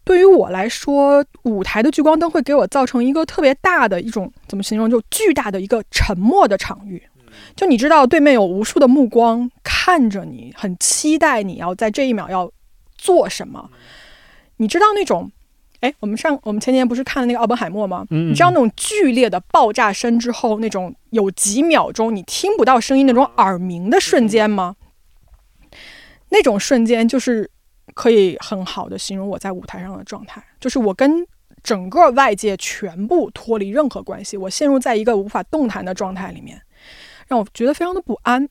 Speaker 2: 对于我来说，舞台的聚光灯会给我造成一个特别大的一种怎么形容，就巨大的一个沉默的场域。就你知道，对面有无数的目光看着你，很期待你要在这一秒要做什么。你知道那种，哎，我们上我们前年不是看了那个奥本海默吗？
Speaker 1: 嗯
Speaker 2: 你知道那种剧烈的爆炸声之后，那种有几秒钟你听不到声音那种耳鸣的瞬间吗？那种瞬间就是可以很好的形容我在舞台上的状态，就是我跟整个外界全部脱离任何关系，我陷入在一个无法动弹的状态里面，让我觉得非常的不安。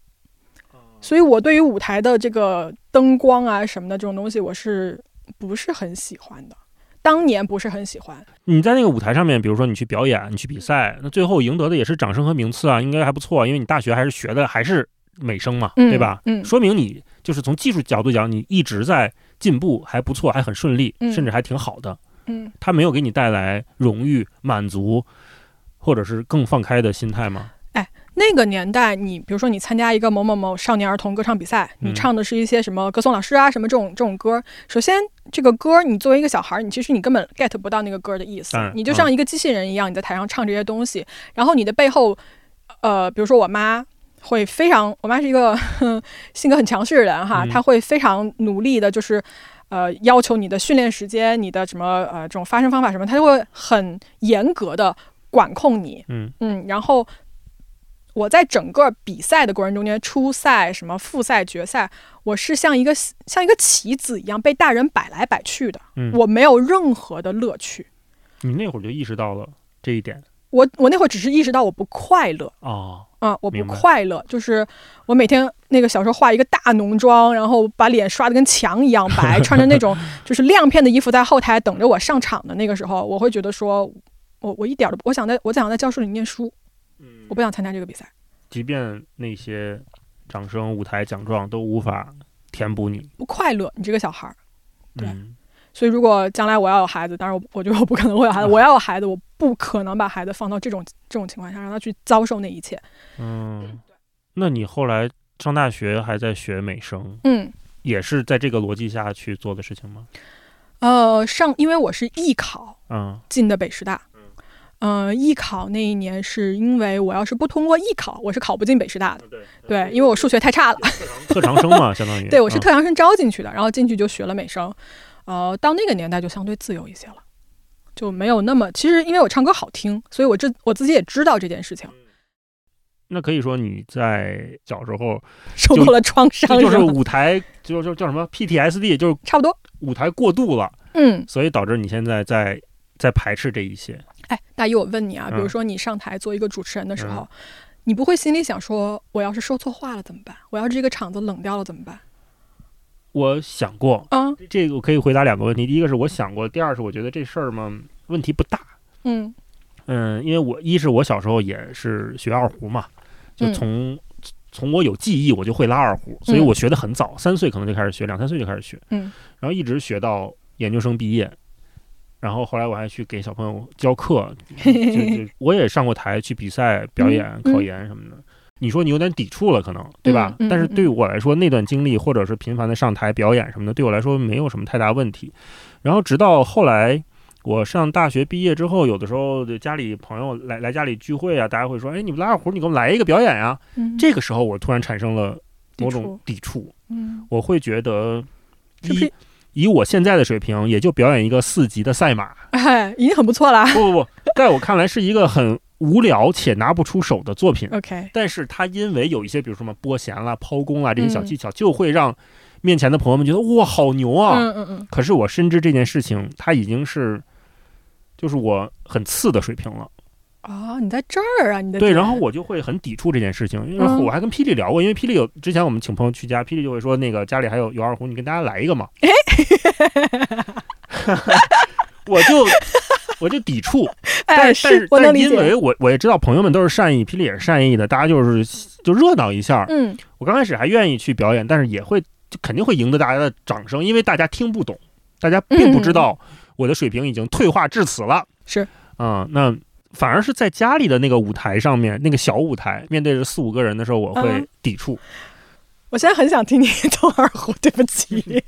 Speaker 2: 所以我对于舞台的这个灯光啊什么的这种东西，我是不是很喜欢的。当年不是很喜欢，
Speaker 1: 你在那个舞台上面，比如说你去表演、你去比赛，那最后赢得的也是掌声和名次啊，应该还不错，因为你大学还是学的还是美声嘛，
Speaker 2: 嗯
Speaker 1: 对吧？
Speaker 2: 嗯
Speaker 1: 说明你就是从技术角度讲，你一直在进步，还不错，还很顺利，
Speaker 2: 嗯
Speaker 1: 甚至还挺好的。
Speaker 2: 嗯，
Speaker 1: 它没有给你带来荣誉、满足，或者是更放开的心态吗？
Speaker 2: 哎那个年代，你比如说你参加一个某某某少年儿童歌唱比赛，你
Speaker 1: 嗯
Speaker 2: 唱的是一些什么歌颂老师啊什么这种这种歌。首先，这个歌你作为一个小孩儿，你其实你根本 get 不到那个歌的意思，你就像一个机器人一样，你在台上唱这些东西，然后你的背后，呃，比如说我妈。会非常，我妈是一个 性格很强势的人哈，
Speaker 1: 嗯
Speaker 2: 她会非常努力的，就是，呃，要求你的训练时间、你的什么呃这种发声方法什么，她就会很严格的管控你。
Speaker 1: 嗯
Speaker 2: 嗯，然后我在整个比赛的过程中间，初赛、什么复赛、决赛，我是像一个像一个棋子一样被大人摆来摆去的，
Speaker 1: 嗯，
Speaker 2: 我没有任何的乐趣。
Speaker 1: 你那会儿就意识到了这一点
Speaker 2: 我我那会儿只是意识到我不快乐，
Speaker 1: 哦，
Speaker 2: 啊、我不快乐，就是我每天那个小时候画一个大浓妆，然后把脸刷的跟墙一样白，穿着那种 就是亮片的衣服在后台等着我上场的那个时候，我会觉得说，我我一点儿都不，我想在我想在教室里念书，
Speaker 1: 嗯
Speaker 2: 我不想参加这个比赛，
Speaker 1: 即便那些掌声、舞台奖状都无法填补你，
Speaker 2: 不快乐，你这个小孩儿。对
Speaker 1: 嗯
Speaker 2: 所以，如果将来我要有孩子，当然我我觉得我不可能会有孩子。我要有孩子，我不可能把孩子放到这种这种情况下，让他去遭受那一切。
Speaker 1: 嗯，那你后来上大学还在学美声，
Speaker 2: 嗯，
Speaker 1: 也是在这个逻辑下去做的事情吗？
Speaker 2: 呃，上因为我是艺考
Speaker 1: 嗯
Speaker 2: 进的北师大，呃，艺考那一年是因为我要是不通过艺考，我是考不进北师大的。
Speaker 1: 对
Speaker 2: 对，因为我数学太差了。
Speaker 1: 特长生嘛，相当于
Speaker 2: 对，我是
Speaker 1: 嗯
Speaker 2: 特长生招进去的，然后进去就学了美声。呃，到那个年代就相对自由一些了，就没有那么。其实因为我唱歌好听，所以我这我自己也知道这件事情，
Speaker 1: 那可以说你在小时候
Speaker 2: 受到了创伤
Speaker 1: 就就是舞台就就叫什么 PTSD，就是
Speaker 2: 差不多。
Speaker 1: 舞台过度了，
Speaker 2: 嗯，
Speaker 1: 所以导致你现在在在排斥这一些。
Speaker 2: 哎，大一，我问你啊，比如
Speaker 1: 嗯
Speaker 2: 说你上台做一个主持人的时候，
Speaker 1: 嗯
Speaker 2: 你不会心里想说，我要是说错话了怎么办？我要是这个场子冷掉了怎么办？
Speaker 1: 我想过，
Speaker 2: 啊，
Speaker 1: 这个我可以回答两个问题，第一个是我想过，第二是我觉得这事儿嘛问题不大。
Speaker 2: 嗯
Speaker 1: 嗯，因为我一是我小时候也是学二胡嘛，就
Speaker 2: 嗯
Speaker 1: 从、从我有记忆我就会拉二胡，所以
Speaker 2: 嗯
Speaker 1: 我学的很早，三岁可能就开始学，两三岁就开始学，
Speaker 2: 嗯
Speaker 1: 然后一直学到研究生毕业。然后后来我还去给小朋友教课，就就我也上过台去比赛、表演、
Speaker 2: 嗯
Speaker 1: 考研什么的。你说你有点抵触了，可能对吧？但是对于我来说，那段经历或者是频繁的上台表演什么的，对我来说没有什么太大问题。然后直到后来，我上大学毕业之后，有的时候家里朋友来来家里聚会啊，大家会说：“哎，你们拉二胡，你给我们来一个表演呀、
Speaker 2: 嗯
Speaker 1: 这个时候，我突然产生了某种
Speaker 2: 抵触
Speaker 1: 抵触，
Speaker 2: 嗯，
Speaker 1: 我会觉得一
Speaker 2: 是不是？
Speaker 1: 以我现在的水平，也就表演一个四级的赛马，
Speaker 2: 哎，已经很不错了。
Speaker 1: 不不不，在我看来是一个很无聊且拿不出手的作品。
Speaker 2: OK，
Speaker 1: 但是它因为有一些，比如说什么拨弦啦、抛弓啦这些小
Speaker 2: 嗯
Speaker 1: 技巧，就会让面前的朋友们觉得哇，好牛啊！
Speaker 2: 嗯嗯嗯，
Speaker 1: 可是我深知这件事情，它已经是就是我很次的水平了。
Speaker 2: 哦，你在这儿啊，你的
Speaker 1: 对，然后我就会很抵触这件事情，因为
Speaker 2: 嗯
Speaker 1: 我还跟霹雳聊过，因为霹雳有之前我们请朋友去家，霹雳就会说那个家里还有有二胡，你跟大家来一个嘛。我就我就抵触，但
Speaker 2: 哎，
Speaker 1: 是但因为。我我也知道朋友们都是善意，霹雳也是善意的，大家就是就热闹一下。
Speaker 2: 嗯，
Speaker 1: 我刚开始还愿意去表演，但是也会就肯定会赢得大家的掌声，因为大家听不懂，大家并不知道我的水平已经退化至此了。
Speaker 2: 是，
Speaker 1: 嗯，那反而是在家里的那个舞台上面，那个小舞台，面对着四五个人的时候，我会
Speaker 2: 嗯
Speaker 1: 抵触。
Speaker 2: 我现在很想听你动二胡，对不起，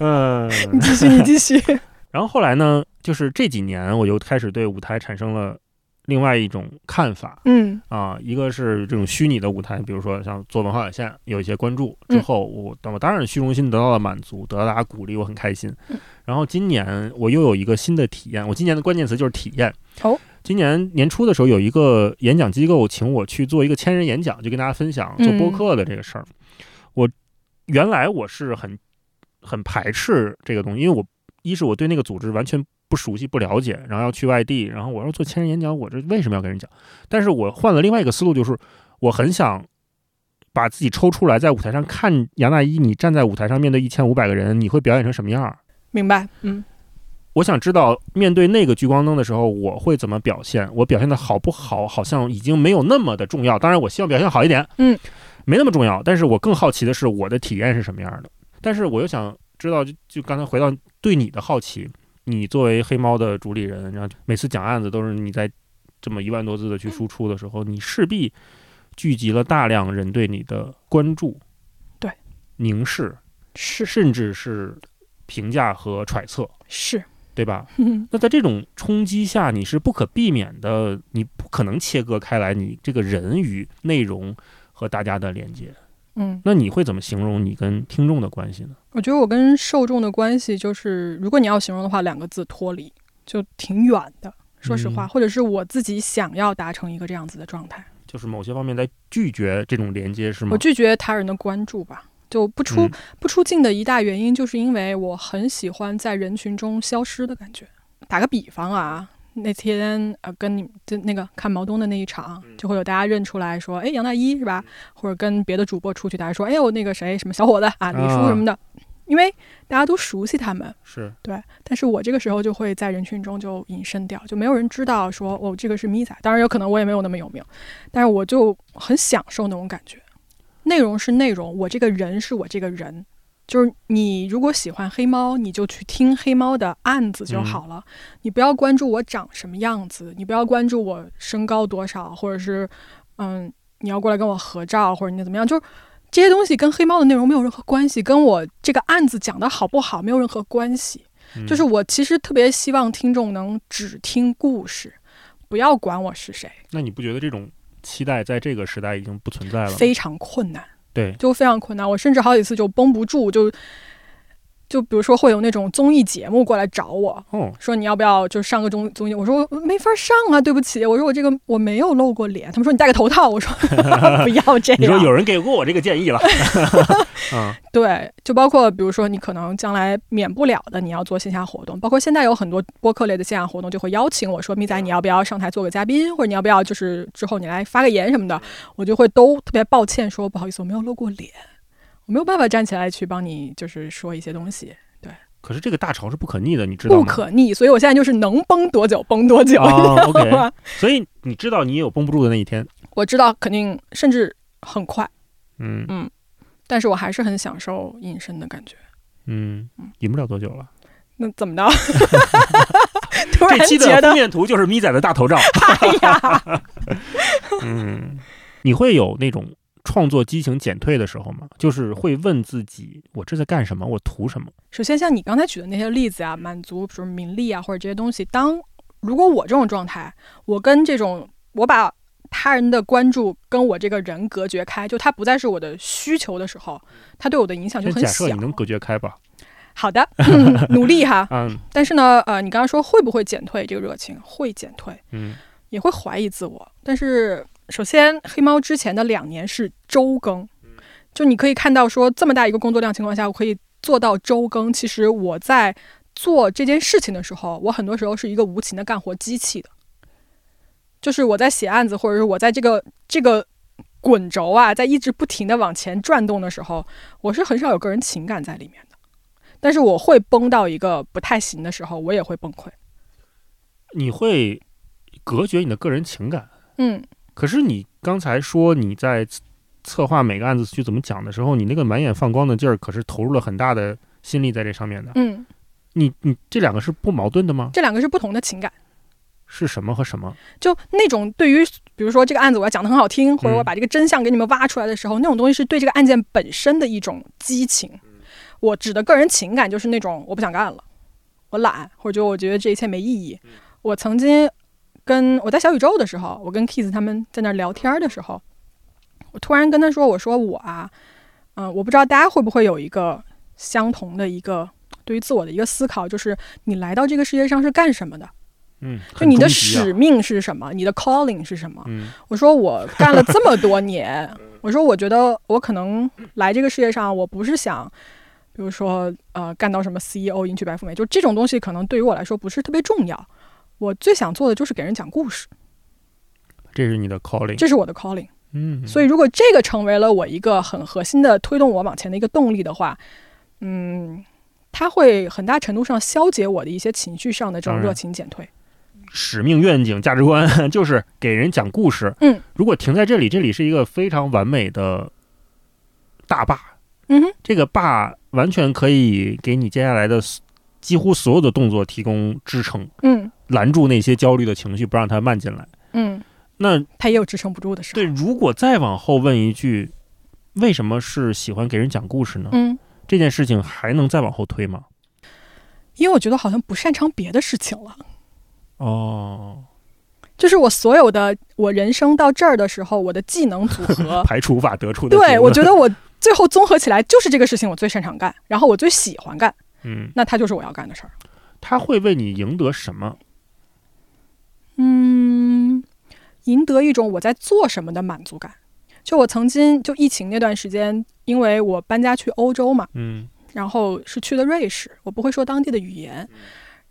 Speaker 1: 嗯，
Speaker 2: 你继续，你继续。
Speaker 1: 然后后来呢，就是这几年我就开始对舞台产生了另外一种看法。
Speaker 2: 嗯
Speaker 1: 啊，一个是这种虚拟的舞台，比如说像做文化有限有一些关注之
Speaker 2: 嗯
Speaker 1: 后，我我当然虚荣心得到了满足，得到大家鼓励，我很开心
Speaker 2: 嗯。
Speaker 1: 然后今年我又有一个新的体验，我今年的关键词就是体验。
Speaker 2: 哦，
Speaker 1: 今年年初的时候，有一个演讲机构请我去做一个千人演讲，就跟大家分享做播
Speaker 2: 嗯
Speaker 1: 客的这个事儿。我原来我是很很排斥这个东西，因为我一是我对那个组织完全不熟悉、不了解，然后要去外地，然后我要做千人演讲，我这为什么要跟人讲？但是我换了另外一个思路，就是我很想把自己抽出来，在舞台上看杨大一，你站在舞台上面对一千五百个人，你会表演成什么样儿？
Speaker 2: 明白。嗯
Speaker 1: 我想知道面对那个聚光灯的时候，我会怎么表现？我表现的好不好，好像已经没有那么的重要。当然，我希望表现好一点，
Speaker 2: 嗯，
Speaker 1: 没那么重要。但是我更好奇的是我的体验是什么样的。但是我又想知道，就就刚才回到对你的好奇，你作为黑猫的主理人，然后每次讲案子都是你在这么一万多字的去输出的时候，你势必聚集了大量人对你的关注，
Speaker 2: 对，
Speaker 1: 凝视，
Speaker 2: 是
Speaker 1: 甚至是评价和揣测，
Speaker 2: 是，
Speaker 1: 对吧？
Speaker 2: 嗯
Speaker 1: 那在这种冲击下，你是不可避免的，你不可能切割开来，你这个人与内容和大家的连接。
Speaker 2: 嗯，
Speaker 1: 那你会怎么形容你跟听众的关系呢？
Speaker 2: 我觉得我跟受众的关系就是，如果你要形容的话，两个字脱离，就挺远的。说实话，
Speaker 1: 嗯
Speaker 2: 或者是我自己想要达成一个这样子的状态，
Speaker 1: 就是某些方面在拒绝这种连接，是吗
Speaker 2: 我？拒绝他人的关注吧。就不出、
Speaker 1: 嗯
Speaker 2: 不出镜的一大原因，就是因为我很喜欢在人群中消失的感觉。打个比方啊，那天呃跟你就那个看毛东的那一场，就会有大家认出来说，哎，杨大一是吧？或者跟别的主播出去，大家说，哎呦那个谁什么小伙子啊，李叔什么的，因为大家都熟悉他们，
Speaker 1: 是，
Speaker 2: 对。但是我这个时候就会在人群中就隐身掉，就没有人知道说哦这个是咪仔，当然有可能我也没有那么有名，但是我就很享受那种感觉。内容是内容，我这个人是我这个人。就是你如果喜欢黑猫，你就去听黑猫的案子就好了。你不要关注我长什么样子，你不要关注我身高多少，或者是嗯，你要过来跟我合照，或者你怎么样，就是这些东西跟黑猫的内容没有任何关系，跟我这个案子讲的好不好没有任何关系。
Speaker 1: 嗯
Speaker 2: 就是我其实特别希望听众能只听故事，不要管我是谁，
Speaker 1: 那你不觉得这种期待在这个时代已经不存在了？
Speaker 2: 非常困难。
Speaker 1: 对，
Speaker 2: 就非常困难。我甚至好几次就绷不住，就就比如说会有那种综艺节目过来找我
Speaker 1: 哦，
Speaker 2: 说你要不要就上个综综艺？我说我没法上啊，对不起，我说我这个我没有露过脸。他们说你戴个头套，我说 不要这样。
Speaker 1: 你说有人给过我这个建议了，嗯
Speaker 2: 对，就包括比如说你可能将来免不了的，你要做线下活动，包括现在有很多播客类的线下活动，就会邀请我说咪仔你要不要上台做个嘉宾，或者你要不要就是之后你来发个言什么的，我就会都特别抱歉说不好意思，我没有露过脸，我没有办法站起来去帮你就是说一些东西，对
Speaker 1: 可是这个大潮是不可逆的，你知道吗？
Speaker 2: 不可逆，所以我现在就是能绷多久绷多久，
Speaker 1: 啊
Speaker 2: 你知道
Speaker 1: OK
Speaker 2: 吗？
Speaker 1: 所以你知道你也有绷不住的那一天，
Speaker 2: 我知道肯定甚至很快，
Speaker 1: 嗯嗯
Speaker 2: 但是我还是很享受隐身的感觉。
Speaker 1: 嗯，隐不了多久了。
Speaker 2: 那怎么着？突然
Speaker 1: 这期的
Speaker 2: 觉得，
Speaker 1: 封面图就是咪仔的大头照。
Speaker 2: 哎呀，
Speaker 1: 嗯，你会有那种创作激情减退的时候嘛？就是会问自己，我这在干什么？我图什么？
Speaker 2: 首先，像你刚才举的那些例子啊，满足比如名利啊或者这些东西，当如果我这种状态，我跟这种我把他人的关注跟我这个人隔绝开，就他不再是我的需求的时候，他对我的影响就很小。
Speaker 1: 假设你能隔绝开吧？
Speaker 2: 好的，努力哈。
Speaker 1: 嗯。
Speaker 2: 但是呢，呃，你刚刚说会不会减退这个热情？会减退。
Speaker 1: 嗯。
Speaker 2: 也会怀疑自我。但是，首先，黑猫之前的两年是周更，就你可以看到说，这么大一个工作量情况下，我可以做到周更。其实我在做这件事情的时候，我很多时候是一个无情的干活机器的。就是我在写案子，或者是我在这个这个滚轴啊，在一直不停的往前转动的时候，我是很少有个人情感在里面的。但是我会崩到一个不太行的时候，我也会崩溃。
Speaker 1: 你会隔绝你的个人情感，
Speaker 2: 嗯，
Speaker 1: 可是你刚才说你在策划每个案子去怎么讲的时候，你那个满眼放光的劲儿，可是投入了很大的心力在这上面的。
Speaker 2: 嗯，
Speaker 1: 你你这两个是不矛盾的吗？
Speaker 2: 这两个是不同的情感。
Speaker 1: 是什么和什么？
Speaker 2: 就那种对于，比如说这个案子我要讲的很好听，或者我把这个真相给你们挖出来的时候，那种东西是对这个案件本身的一种激情。我指的个人情感就是那种我不想干了，我懒，或者就我觉得这一切没意义。我曾经跟我在小宇宙的时候，我跟 Kiss 他们在那聊天的时候，我突然跟他说：“我说我啊，嗯，我不知道大家会不会有一个相同的一个对于自我的一个思考，就是你来到这个世界上是干什么的？
Speaker 1: 嗯，
Speaker 2: 就你的使命是什么？你的 calling 是什么？
Speaker 1: 嗯，
Speaker 2: 我说我干了这么多年，我说我觉得我可能来这个世界上，我不是想。”比如说，呃，干到什么 CEO，迎娶白富美，就这种东西，可能对于我来说不是特别重要。我最想做的就是给人讲故事。
Speaker 1: 这是你的 calling，
Speaker 2: 这是我的 calling。
Speaker 1: 嗯，
Speaker 2: 所以如果这个成为了我一个很核心的推动我往前的一个动力的话，嗯，它会很大程度上消解我的一些情绪上的这种热情减退。
Speaker 1: 使命、愿景、价值观 就是给人讲故事。
Speaker 2: 嗯，
Speaker 1: 如果停在这里，这里是一个非常完美的大坝。
Speaker 2: 嗯哼，
Speaker 1: 这个坝完全可以给你接下来的几乎所有的动作提供支撑，
Speaker 2: 嗯，
Speaker 1: 拦住那些焦虑的情绪，不让它漫进来，
Speaker 2: 嗯，
Speaker 1: 那
Speaker 2: 他也有支撑不住的时候。
Speaker 1: 对，如果再往后问一句，为什么是喜欢给人讲故事呢？
Speaker 2: 嗯，
Speaker 1: 这件事情还能再往后推吗？
Speaker 2: 因为我觉得好像不擅长别的事情了。
Speaker 1: 哦，
Speaker 2: 就是我所有的我人生到这儿的时候，我的技能组合
Speaker 1: 排除法得出的。
Speaker 2: 对，我觉得我。最后综合起来就是这个事情我最擅长干，然后我最喜欢干，
Speaker 1: 嗯，
Speaker 2: 那它就是我要干的事儿。
Speaker 1: 他会为你赢得什么？
Speaker 2: 嗯，赢得一种我在做什么的满足感。就我曾经就疫情那段时间，因为我搬家去欧洲嘛，
Speaker 1: 嗯，
Speaker 2: 然后是去的瑞士，我不会说当地的语言。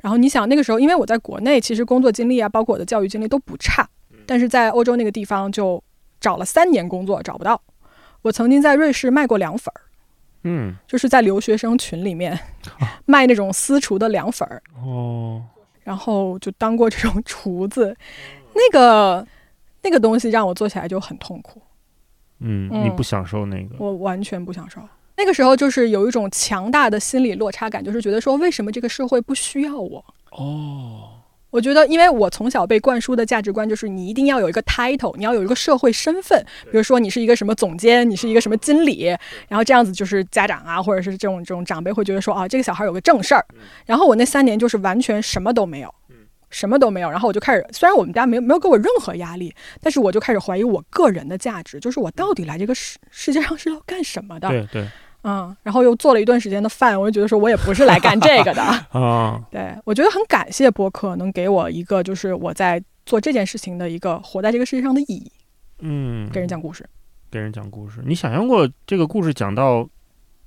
Speaker 2: 然后你想那个时候，因为我在国内其实工作经历啊，包括我的教育经历都不差，但是在欧洲那个地方就找了三年工作找不到。我曾经在瑞士卖过凉粉儿，
Speaker 1: 嗯，
Speaker 2: 就是在留学生群里面 卖那种私厨的凉粉儿
Speaker 1: 哦，
Speaker 2: 然后就当过这种 厨子，那个那个东西让我做起来就很痛苦，
Speaker 1: 嗯，你不享受那个，
Speaker 2: 我完全不享受。那个时候就是有一种强大的心理落差感，就是觉得说为什么这个社会不需要我？
Speaker 1: 哦。
Speaker 2: 我觉得，因为我从小被灌输的价值观就是你一定要有一个 title，你要有一个社会身份，比如说你是一个什么总监，你是一个什么经理，然后这样子就是家长啊，或者是这种这种长辈会觉得说啊，这个小孩有个正事儿。然后我那三年就是完全什么都没有，什么都没有。然后我就开始，虽然我们家没有没有给我任何压力，但是我就开始怀疑我个人的价值，就是我到底来这个世世界上是要干什么的？
Speaker 1: 对对。
Speaker 2: 嗯，然后又做了一段时间的饭，我就觉得说我也不是来干这个的
Speaker 1: 啊。
Speaker 2: 对，我觉得很感谢播客能给我一个就是我在做这件事情的一个活在这个世界上的意义。
Speaker 1: 嗯，
Speaker 2: 给人讲故事，
Speaker 1: 给人讲故事。你想象过这个故事讲到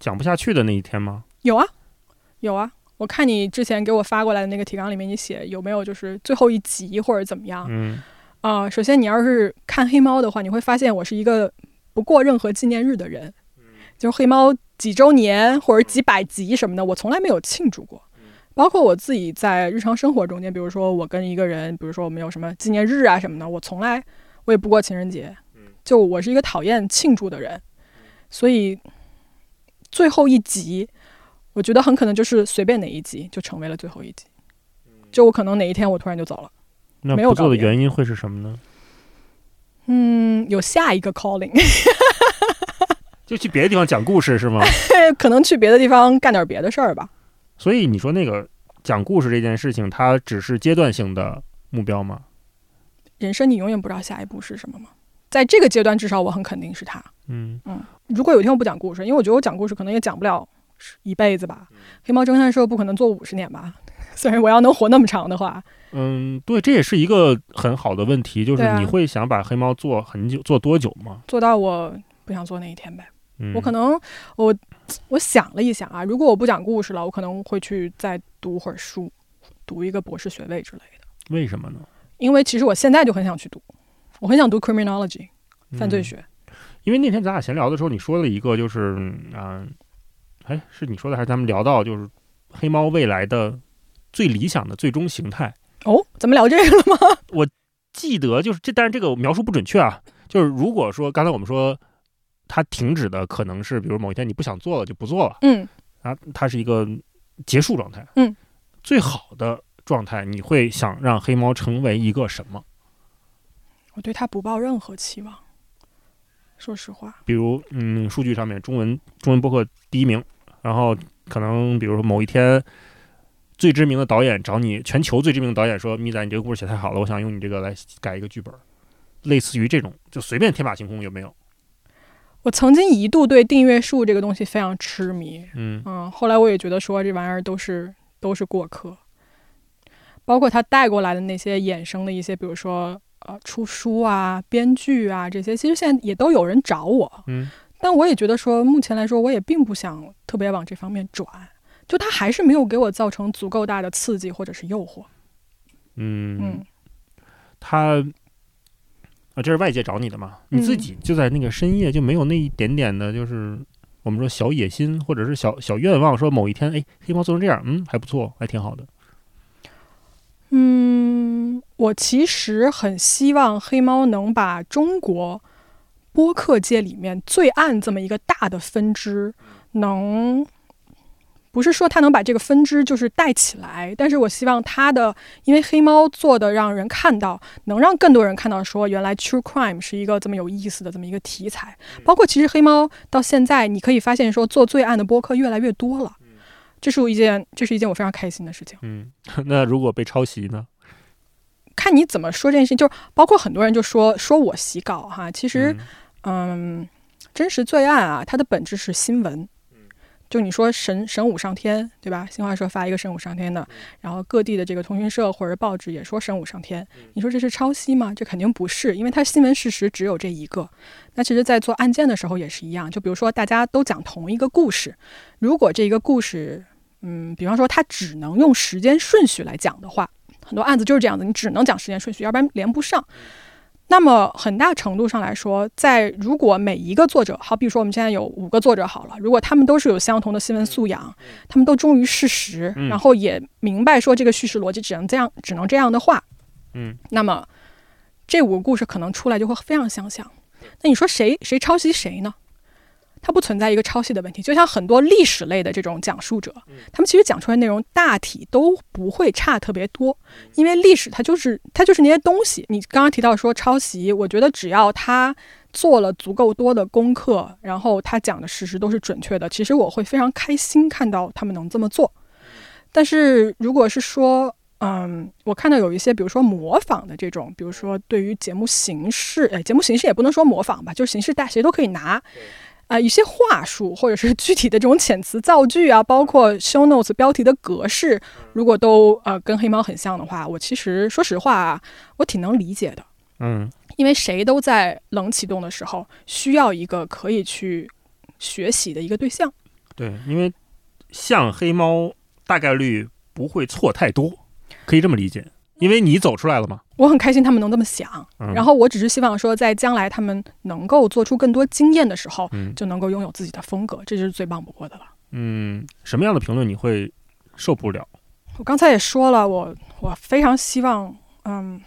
Speaker 1: 讲不下去的那一天吗？
Speaker 2: 有啊，有啊。我看你之前给我发过来的那个提纲里面，你写有没有就是最后一集或者怎么样？
Speaker 1: 嗯
Speaker 2: 啊，首先你要是看黑猫的话，你会发现我是一个不过任何纪念日的人。就是黑猫几周年或者几百集什么的，我从来没有庆祝过。包括我自己在日常生活中间，比如说我跟一个人，比如说我们有什么纪念日啊什么的，我从来我也不过情人节。就我是一个讨厌庆祝的人，所以最后一集，我觉得很可能就是随便哪一集就成为了最后一集。就我可能哪一天我突然就走了，
Speaker 1: 那不做的原因会是什么呢？
Speaker 2: 嗯，有下一个 calling。
Speaker 1: 就去别的地方讲故事是吗？
Speaker 2: 可能去别的地方干点别的事儿吧。
Speaker 1: 所以你说那个讲故事这件事情，它只是阶段性的目标吗？
Speaker 2: 人生你永远不知道下一步是什么吗？在这个阶段，至少我很肯定是他。
Speaker 1: 嗯
Speaker 2: 嗯，如果有一天我不讲故事，因为我觉得我讲故事可能也讲不了一辈子吧。黑猫侦探社不可能做五十年吧？虽然我要能活那么长的话，
Speaker 1: 嗯，对，这也是一个很好的问题，就是你会想把黑猫做很久，做多久吗？
Speaker 2: 做到我不想做那一天呗。
Speaker 1: 嗯，
Speaker 2: 我可能我 我想了一想啊，如果我不讲故事了，我可能会去再读会儿书，读一个博士学位之类的。
Speaker 1: 为什么呢？
Speaker 2: 因为其实我现在就很想去读，我很想读 criminology 犯罪
Speaker 1: 嗯
Speaker 2: 学。
Speaker 1: 因为那天咱俩闲聊的时候，你说了一个，就是嗯啊，哎，是你说的还是咱们聊到，就是黑猫未来的最理想的最终形态？
Speaker 2: 哦，咱们聊这个了吗？
Speaker 1: 我记得就是这，但是这个描述不准确啊。就是如果说刚才我们说它停止的可能是，比如某一天你不想做了就不做了
Speaker 2: 嗯，
Speaker 1: 啊，它是一个结束状态。
Speaker 2: 嗯，
Speaker 1: 最好的状态，你会想让黑猫成为一个什么？
Speaker 2: 我对他不抱任何期望，说实话。
Speaker 1: 比如，嗯，数据上面中文中文播客第一名，然后可能比如说某一天，最知名的导演找你，全球最知名的导演说：“米仔，你这个故事写太好了，我想用你这个来改一个剧本。”类似于这种，就随便天马行空，有没有？
Speaker 2: 我曾经一度对订阅数这个东西非常痴迷，
Speaker 1: 嗯。
Speaker 2: 嗯，后来我也觉得说这玩意儿都是都是过客，包括他带过来的那些衍生的一些，比如说呃出书啊、编剧啊这些，其实现在也都有人找我，
Speaker 1: 嗯。
Speaker 2: 但我也觉得说目前来说，我也并不想特别往这方面转，就他还是没有给我造成足够大的刺激或者是诱惑，
Speaker 1: 嗯，
Speaker 2: 嗯，
Speaker 1: 他啊，这是外界找你的嘛？你自
Speaker 2: 嗯
Speaker 1: 己就在那个深夜就没有那一点点的，就是我们说小野心或者是小小愿望，说某一天，哎，黑猫做成这样，嗯，还不错，还挺好的。
Speaker 2: 嗯，我其实很希望黑猫能把中国播客界里面最暗这么一个大的分支，能不是说它能把这个分支就是带起来，但是我希望它的，因为黑猫做的让人看到，能让更多人看到说，原来 true crime 是一个这么有意思的这么一个题材。包括其实黑猫到现在，你可以发现说做罪案的播客越来越多了，这是一件这是一件我非常开心的事情。
Speaker 1: 嗯，那如果被抄袭呢？
Speaker 2: 看你怎么说这件事情，就是包括很多人就说说我洗稿哈，其实
Speaker 1: 嗯
Speaker 2: 嗯真实罪案啊，它的本质是新闻。就你说神神武上天，对吧？新华社发一个神武上天的，然后各地的这个通讯社或者报纸也说神武上天，你说这是抄袭吗？这肯定不是，因为它新闻事实只有这一个。那其实，在做案件的时候也是一样，就比如说大家都讲同一个故事，如果这一个故事，嗯，比方说它只能用时间顺序来讲的话，很多案子就是这样子，你只能讲时间顺序，要不然连不上。那么很大程度上来说，在如果每一个作者，好比说我们现在有五个作者好了，如果他们都是有相同的新闻素养，他们都忠于事实，
Speaker 1: 嗯
Speaker 2: 然后也明白说这个叙事逻辑只能这样，只能这样的话，
Speaker 1: 嗯，
Speaker 2: 那么这五个故事可能出来就会非常相像。那你说谁谁抄袭谁呢？它不存在一个抄袭的问题，就像很多历史类的这种讲述者，他们其实讲出来内容大体都不会差特别多，因为历史它就是它就是那些东西。你刚刚提到说抄袭，我觉得只要他做了足够多的功课，然后他讲的事实都是准确的，其实我会非常开心看到他们能这么做。但是如果是说，嗯，我看到有一些，比如说模仿的这种，比如说对于节目形式，哎，节目形式也不能说模仿吧，就是形式大谁都可以拿。啊、一些话术或者是具体的这种遣词造句啊，包括 show notes 标题的格式，如果都呃跟黑猫很像的话，我其实说实话啊，我挺能理解的，
Speaker 1: 嗯
Speaker 2: 因为谁都在冷启动的时候需要一个可以去学习的一个对象。
Speaker 1: 对，因为像黑猫大概率不会错太多，可以这么理解，因为你走出来了嘛。
Speaker 2: 我很开心他们能这么想，
Speaker 1: 嗯、
Speaker 2: 然后我只是希望说，在将来他们能够做出更多经验的时候，
Speaker 1: 嗯
Speaker 2: 就能够拥有自己的风格，这就是最棒不过的了。
Speaker 1: 嗯，什么样的评论你会受不了？
Speaker 2: 我刚才也说了，我我非常希望，嗯，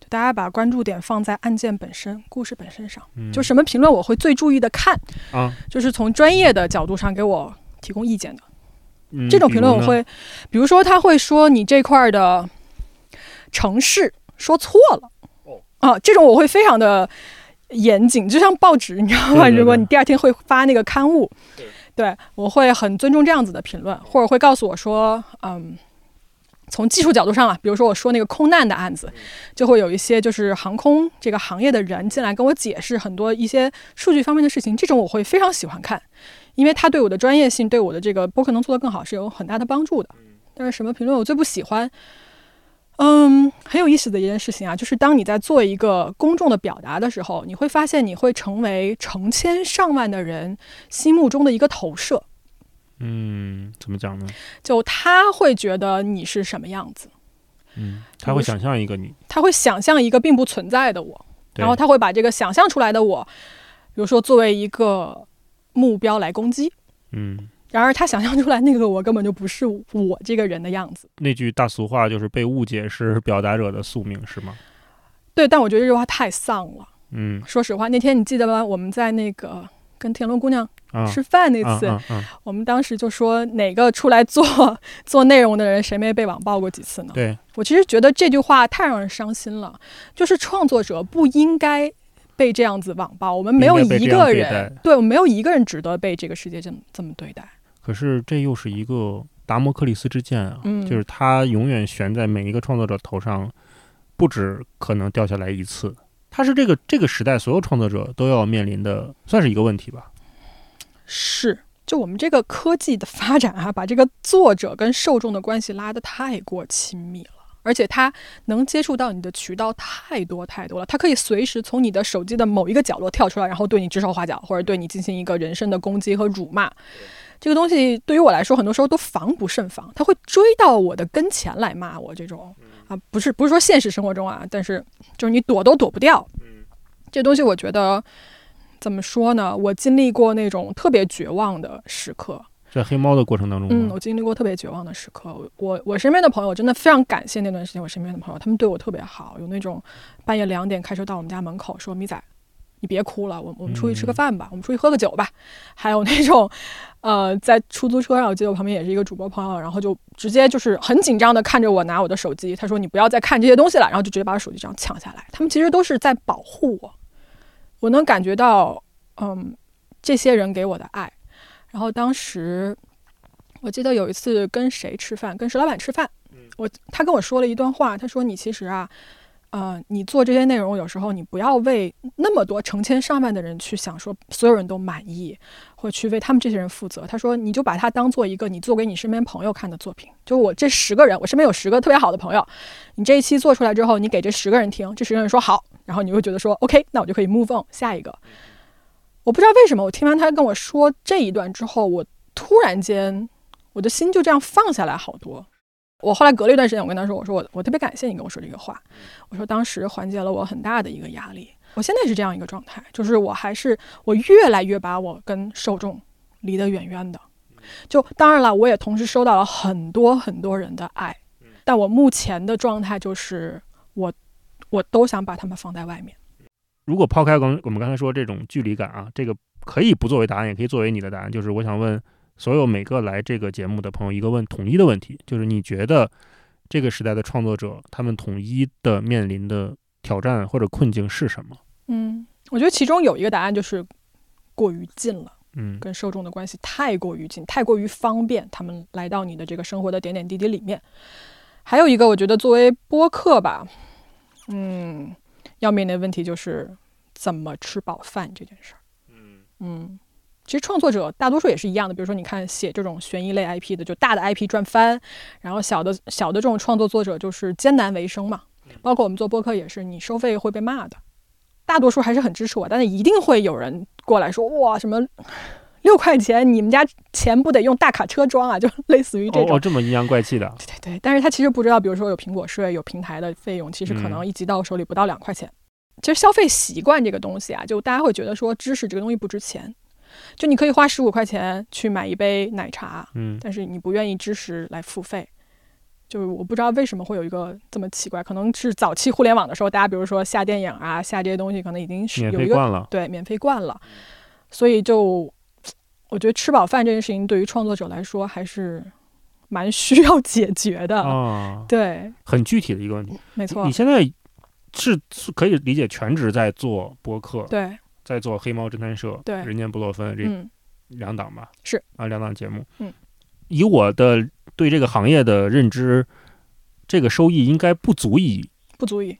Speaker 2: 就大家把关注点放在案件本身、故事本身上。
Speaker 1: 嗯、
Speaker 2: 就什么评论我会最注意的看，
Speaker 1: 啊，
Speaker 2: 就是从专业的角度上给我提供意见的。
Speaker 1: 嗯
Speaker 2: 这种评论我会，比如说他会说你这块儿的城市说错了
Speaker 1: 哦，
Speaker 2: 啊，这种我会非常的严谨，就像报纸，你知道吗？如果你第二天会发那个刊物
Speaker 1: 对，
Speaker 2: 对我会很尊重这样子的评论，或者会告诉我说，嗯。从技术角度上啊，比如说我说那个空难的案子，就会有一些就是航空这个行业的人进来跟我解释很多一些数据方面的事情，这种我会非常喜欢看，因为他对我的专业性，对我的这个播客能做得更好是有很大的帮助的。但是什么评论我最不喜欢？嗯，很有意思的一件事情啊，就是当你在做一个公众的表达的时候，你会发现你会成为成千上万的人心目中的一个投射，
Speaker 1: 嗯，怎么讲呢？
Speaker 2: 就他会觉得你是什么样子，
Speaker 1: 嗯，他会想象一个你，
Speaker 2: 他会想象一个并不存在的我，然后他会把这个想象出来的我，比如说作为一个目标来攻击。
Speaker 1: 嗯，
Speaker 2: 然而他想象出来那个我根本就不是我这个人的样子。
Speaker 1: 那句大俗话就是被误解是表达者的宿命，是吗？
Speaker 2: 对，但我觉得这句话太丧了。
Speaker 1: 嗯
Speaker 2: 说实话，那天你记得吗？我们在那个跟田螺姑娘
Speaker 1: 啊，
Speaker 2: 吃饭那次，
Speaker 1: 啊啊啊，
Speaker 2: 我们当时就说哪个出来做 做内容的人，谁没被网暴过几次呢？
Speaker 1: 对，
Speaker 2: 我其实觉得这句话太让人伤心了，就是创作者不应该被这样子网暴，我们没有一个人
Speaker 1: 对，
Speaker 2: 对我们没有一个人值得被这个世界这么这么对待。
Speaker 1: 可是这又是一个达摩克里斯之剑啊，
Speaker 2: 嗯
Speaker 1: 就是它永远悬在每一个创作者头上，不止可能掉下来一次。它是这个这个时代所有创作者都要面临的，算是一个问题吧。
Speaker 2: 是，就我们这个科技的发展啊，把这个作者跟受众的关系拉得太过亲密了。而且它能接触到你的渠道太多太多了，它可以随时从你的手机的某一个角落跳出来，然后对你指手画脚，或者对你进行一个人身的攻击和辱骂。这个东西对于我来说，很多时候都防不胜防，他会追到我的跟前来骂我。这种啊，不是不是说现实生活中啊，但是就是你躲都躲不掉。这东西我觉得怎么说呢？我经历过那种特别绝望的时刻，
Speaker 1: 在黑猫的过程当中
Speaker 2: 嗯，我经历过特别绝望的时刻。我我我身边的朋友真的非常感谢那段时间，我身边的朋友他们对我特别好，有那种半夜两点开车到我们家门口说：“米仔，你别哭了，我我们出去吃个饭吧，我们出去喝个酒吧。”还有那种，呃，在出租车上，我记得我旁边也是一个主播朋友，然后就直接就是很紧张的看着我拿我的手机，他说：“你不要再看这些东西了。”然后就直接把我手机这样抢下来。他们其实都是在保护我，我能感觉到，嗯，这些人给我的爱。然后当时我记得有一次跟谁吃饭，跟石老板吃饭，我他跟我说了一段话，他说你其实啊，呃，你做这些内容有时候你不要为那么多成千上万的人去想说所有人都满意，或去为他们这些人负责。他说你就把它当做一个你做给你身边朋友看的作品，就我这十个人，我身边有十个特别好的朋友，你这一期做出来之后，你给这十个人听，这十个人说好，然后你会觉得说 OK，那我就可以 move on 下一个。我不知道为什么，我听完他跟我说这一段之后，我突然间我的心就这样放下来好多。我后来隔了一段时间，我跟他说：“我说我我特别感谢你跟我说这个话，我说当时缓解了我很大的一个压力。我现在是这样一个状态，就是我还是我越来越把我跟受众离得远远的。就当然了，我也同时收到了很多很多人的爱，但我目前的状态就是我我都想把他们放在外面。
Speaker 1: 如果抛开刚我们刚才说这种距离感啊，这个可以不作为答案，也可以作为你的答案。就是我想问所有每个来这个节目的朋友一个问统一的问题，就是你觉得这个时代的创作者他们统一的面临的挑战或者困境是什么？
Speaker 2: 嗯，我觉得其中有一个答案就是过于近了。
Speaker 1: 嗯
Speaker 2: 跟受众的关系太过于近，太过于方便，他们来到你的这个生活的点点滴滴里面。还有一个，我觉得作为播客吧，嗯，要面临的问题就是怎么吃饱饭这件事儿。嗯其实创作者大多数也是一样的，比如说你看写这种悬疑类 IP 的，就大的 IP 赚翻，然后小的小的这种创作作者就是艰难为生嘛。包括我们做播客也是，你收费会被骂的。大多数还是很支持我，但是一定会有人过来说哇什么六块钱，你们家钱不得用大卡车装啊？就 类似于这种。
Speaker 1: 哦哦，这么阴阳怪气的，
Speaker 2: 对对对，但是他其实不知道，比如说有苹果税、有平台的费用，其实可能一集到手里不到两块钱。其实消费习惯这个东西啊，就大家会觉得说知识这个东西不值钱，就你可以花十五块钱去买一杯奶茶，
Speaker 1: 嗯
Speaker 2: 但是你不愿意支持来付费。就是我不知道为什么会有一个这么奇怪，可能是早期互联网的时候，大家比如说下电影啊、下这些东西，可能已经是
Speaker 1: 免
Speaker 2: 有一个
Speaker 1: 费惯了，
Speaker 2: 对免费惯了，所以就我觉得吃饱饭这件事情对于创作者来说还是蛮需要解决的。
Speaker 1: 啊，
Speaker 2: 对，
Speaker 1: 很具体的一个问题。
Speaker 2: 没错
Speaker 1: 你，现在是是可以理解全职在做播客，
Speaker 2: 对，
Speaker 1: 在做黑猫侦探社，
Speaker 2: 对
Speaker 1: 人间布洛芬这
Speaker 2: 嗯
Speaker 1: 两档吧，
Speaker 2: 是
Speaker 1: 啊，两档节目。
Speaker 2: 嗯，
Speaker 1: 以我的对这个行业的认知，这个收益应该不足以
Speaker 2: 不足以，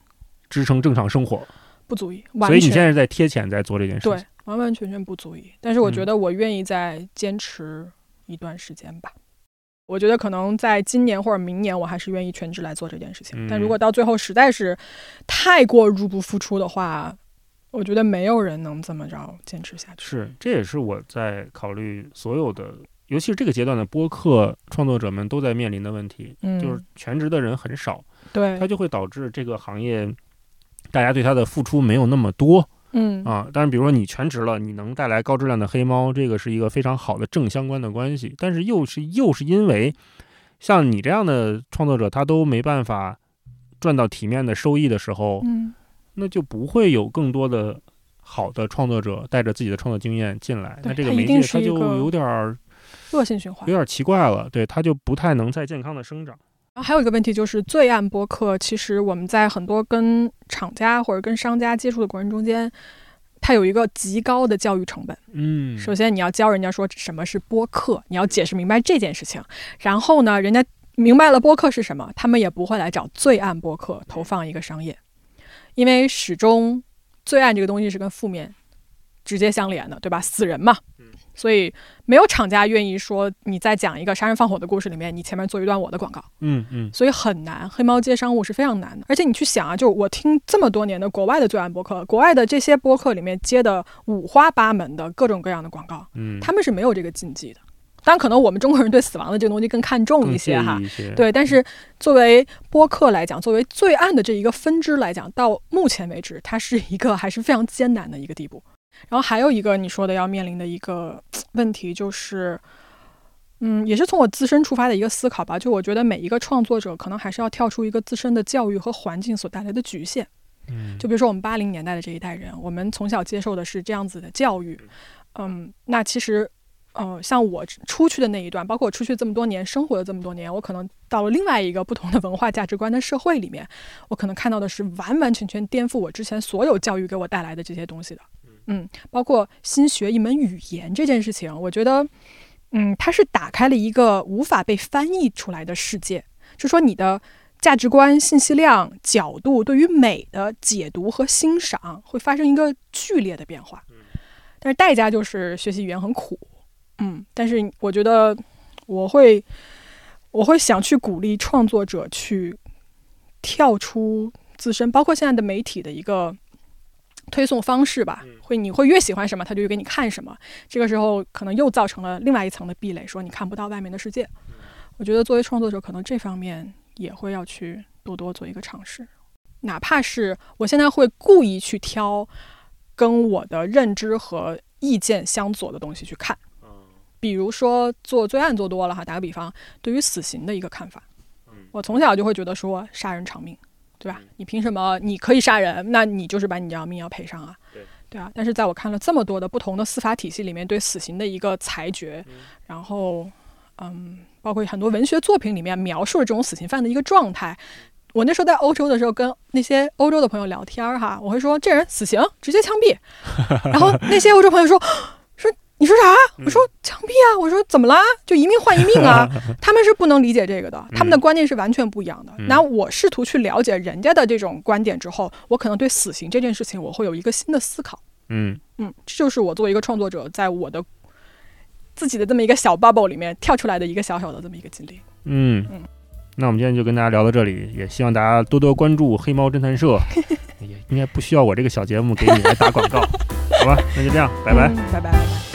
Speaker 1: 支撑正常生活，
Speaker 2: 不足以，
Speaker 1: 所以你现在是在贴钱在做这件事情对。，
Speaker 2: 完完全全不足以。但是我觉
Speaker 1: 嗯
Speaker 2: 得我愿意再坚持一段时间吧。我觉得可能在今年或者明年，我还是愿意全职来做这件事情。但如
Speaker 1: 嗯
Speaker 2: 果到最后实在是太过入不敷出的话，我觉得没有人能这么着坚持下去。
Speaker 1: 是，这也是我在考虑所有的，尤其是这个阶段的播客创作者们都在面临的问题，
Speaker 2: 嗯，
Speaker 1: 就是全职的人很少，
Speaker 2: 对
Speaker 1: 它，就会导致这个行业大家对它的付出没有那么多
Speaker 2: 嗯
Speaker 1: 啊。但是比如说你全职了，你能带来高质量的黑猫，这个是一个非常好的正相关的关系。但是又是又是因为像你这样的创作者，他都没办法赚到体面的收益的时候，
Speaker 2: 嗯，
Speaker 1: 那就不会有更多的好的创作者带着自己的创作经验进来，那这个
Speaker 2: 一定
Speaker 1: 媒介它就
Speaker 2: 是
Speaker 1: 有点儿
Speaker 2: 恶性循环
Speaker 1: 有。点奇怪了，对，它就不太能再健康的生长。
Speaker 2: 然后还有一个问题就是，罪案播客其实我们在很多跟厂家或者跟商家接触的过程中间，它有一个极高的教育成本。
Speaker 1: 嗯，
Speaker 2: 首先，你要教人家说什么是播客，你要解释明白这件事情。然后呢，人家明白了播客是什么，他们也不会来找罪案播客投放一个商业，因为始终罪案这个东西是跟负面直接相连的，对吧？死人嘛
Speaker 1: 嗯，
Speaker 2: 所以没有厂家愿意说你在讲一个杀人放火的故事里面，你前面做一段我的广告。
Speaker 1: 嗯嗯
Speaker 2: 所以很难，黑猫接商务是非常难的。而且你去想啊，就我听这么多年的国外的罪案播客，国外的这些播客里面接的五花八门的各种各样的广告，
Speaker 1: 嗯，
Speaker 2: 他们是没有这个禁忌的。当然，可能我们中国人对死亡的这个东西更看重一些哈对，但是作为播客来讲，作为罪案的这一个分支来讲，到目前为止，它是一个还是非常艰难的一个地步。然后还有一个你说的要面临的一个 问题就是，嗯，也是从我自身出发的一个思考吧。就我觉得每一个创作者可能还是要跳出一个自身的教育和环境所带来的局限。
Speaker 1: 嗯，
Speaker 2: 就比如说我们八零年代的这一代人，我们从小接受的是这样子的教育，嗯，那其实，呃，像我出去的那一段，包括我出去这么多年，生活了这么多年，我可能到了另外一个不同的文化价值观的社会里面，我可能看到的是完完全全颠覆我之前所有教育给我带来的这些东西的，嗯，包括新学一门语言这件事情，我觉得，嗯，它是打开了一个无法被翻译出来的世界，就说你的。价值观、信息量、角度对于美的解读和欣赏会发生一个剧烈的变化，但是代价就是学习语言很苦，嗯，但是我觉得我会我会想去鼓励创作者去跳出自身，包括现在的媒体的一个推送方式吧，会你会越喜欢什么，他就给你看什么，这个时候可能又造成了另外一层的壁垒，说你看不到外面的世界。我觉得作为创作者，可能这方面也会要去多多做一个尝试，哪怕是我现在会故意去挑跟我的认知和意见相左的东西去看，比如说做罪案做多了哈，打个比方，对于死刑的一个看法，我从小就会觉得说杀人偿命，对吧？你凭什么你可以杀人，那你就是把你这条命要赔上啊？
Speaker 1: 对
Speaker 2: 对啊。但是在我看了这么多的不同的司法体系里面对死刑的一个裁决，然后嗯。包括很多文学作品里面描述了这种死刑犯的一个状态。我那时候在欧洲的时候，跟那些欧洲的朋友聊天儿哈，我会说这人死刑，直接枪毙。然后那些欧洲朋友说说你说啥？我说枪毙啊！我说怎么啦？就一命换一命啊！他们是不能理解这个的，他们的观念是完全不一样的。那我试图去了解人家的这种观点之后，我可能对死刑这件事情我会有一个新的思考。
Speaker 1: 嗯
Speaker 2: 嗯，这就是我作为一个创作者，在我的。自己的这么一个小 bubble 里面跳出来的一个小小的这么一个经历。
Speaker 1: 嗯嗯，那我们今天就跟大家聊到这里，也希望大家多多关注黑猫侦探社，也应该不需要我这个小节目给你来打广告，好吧？那就这样，拜拜，
Speaker 2: 嗯、拜拜拜拜。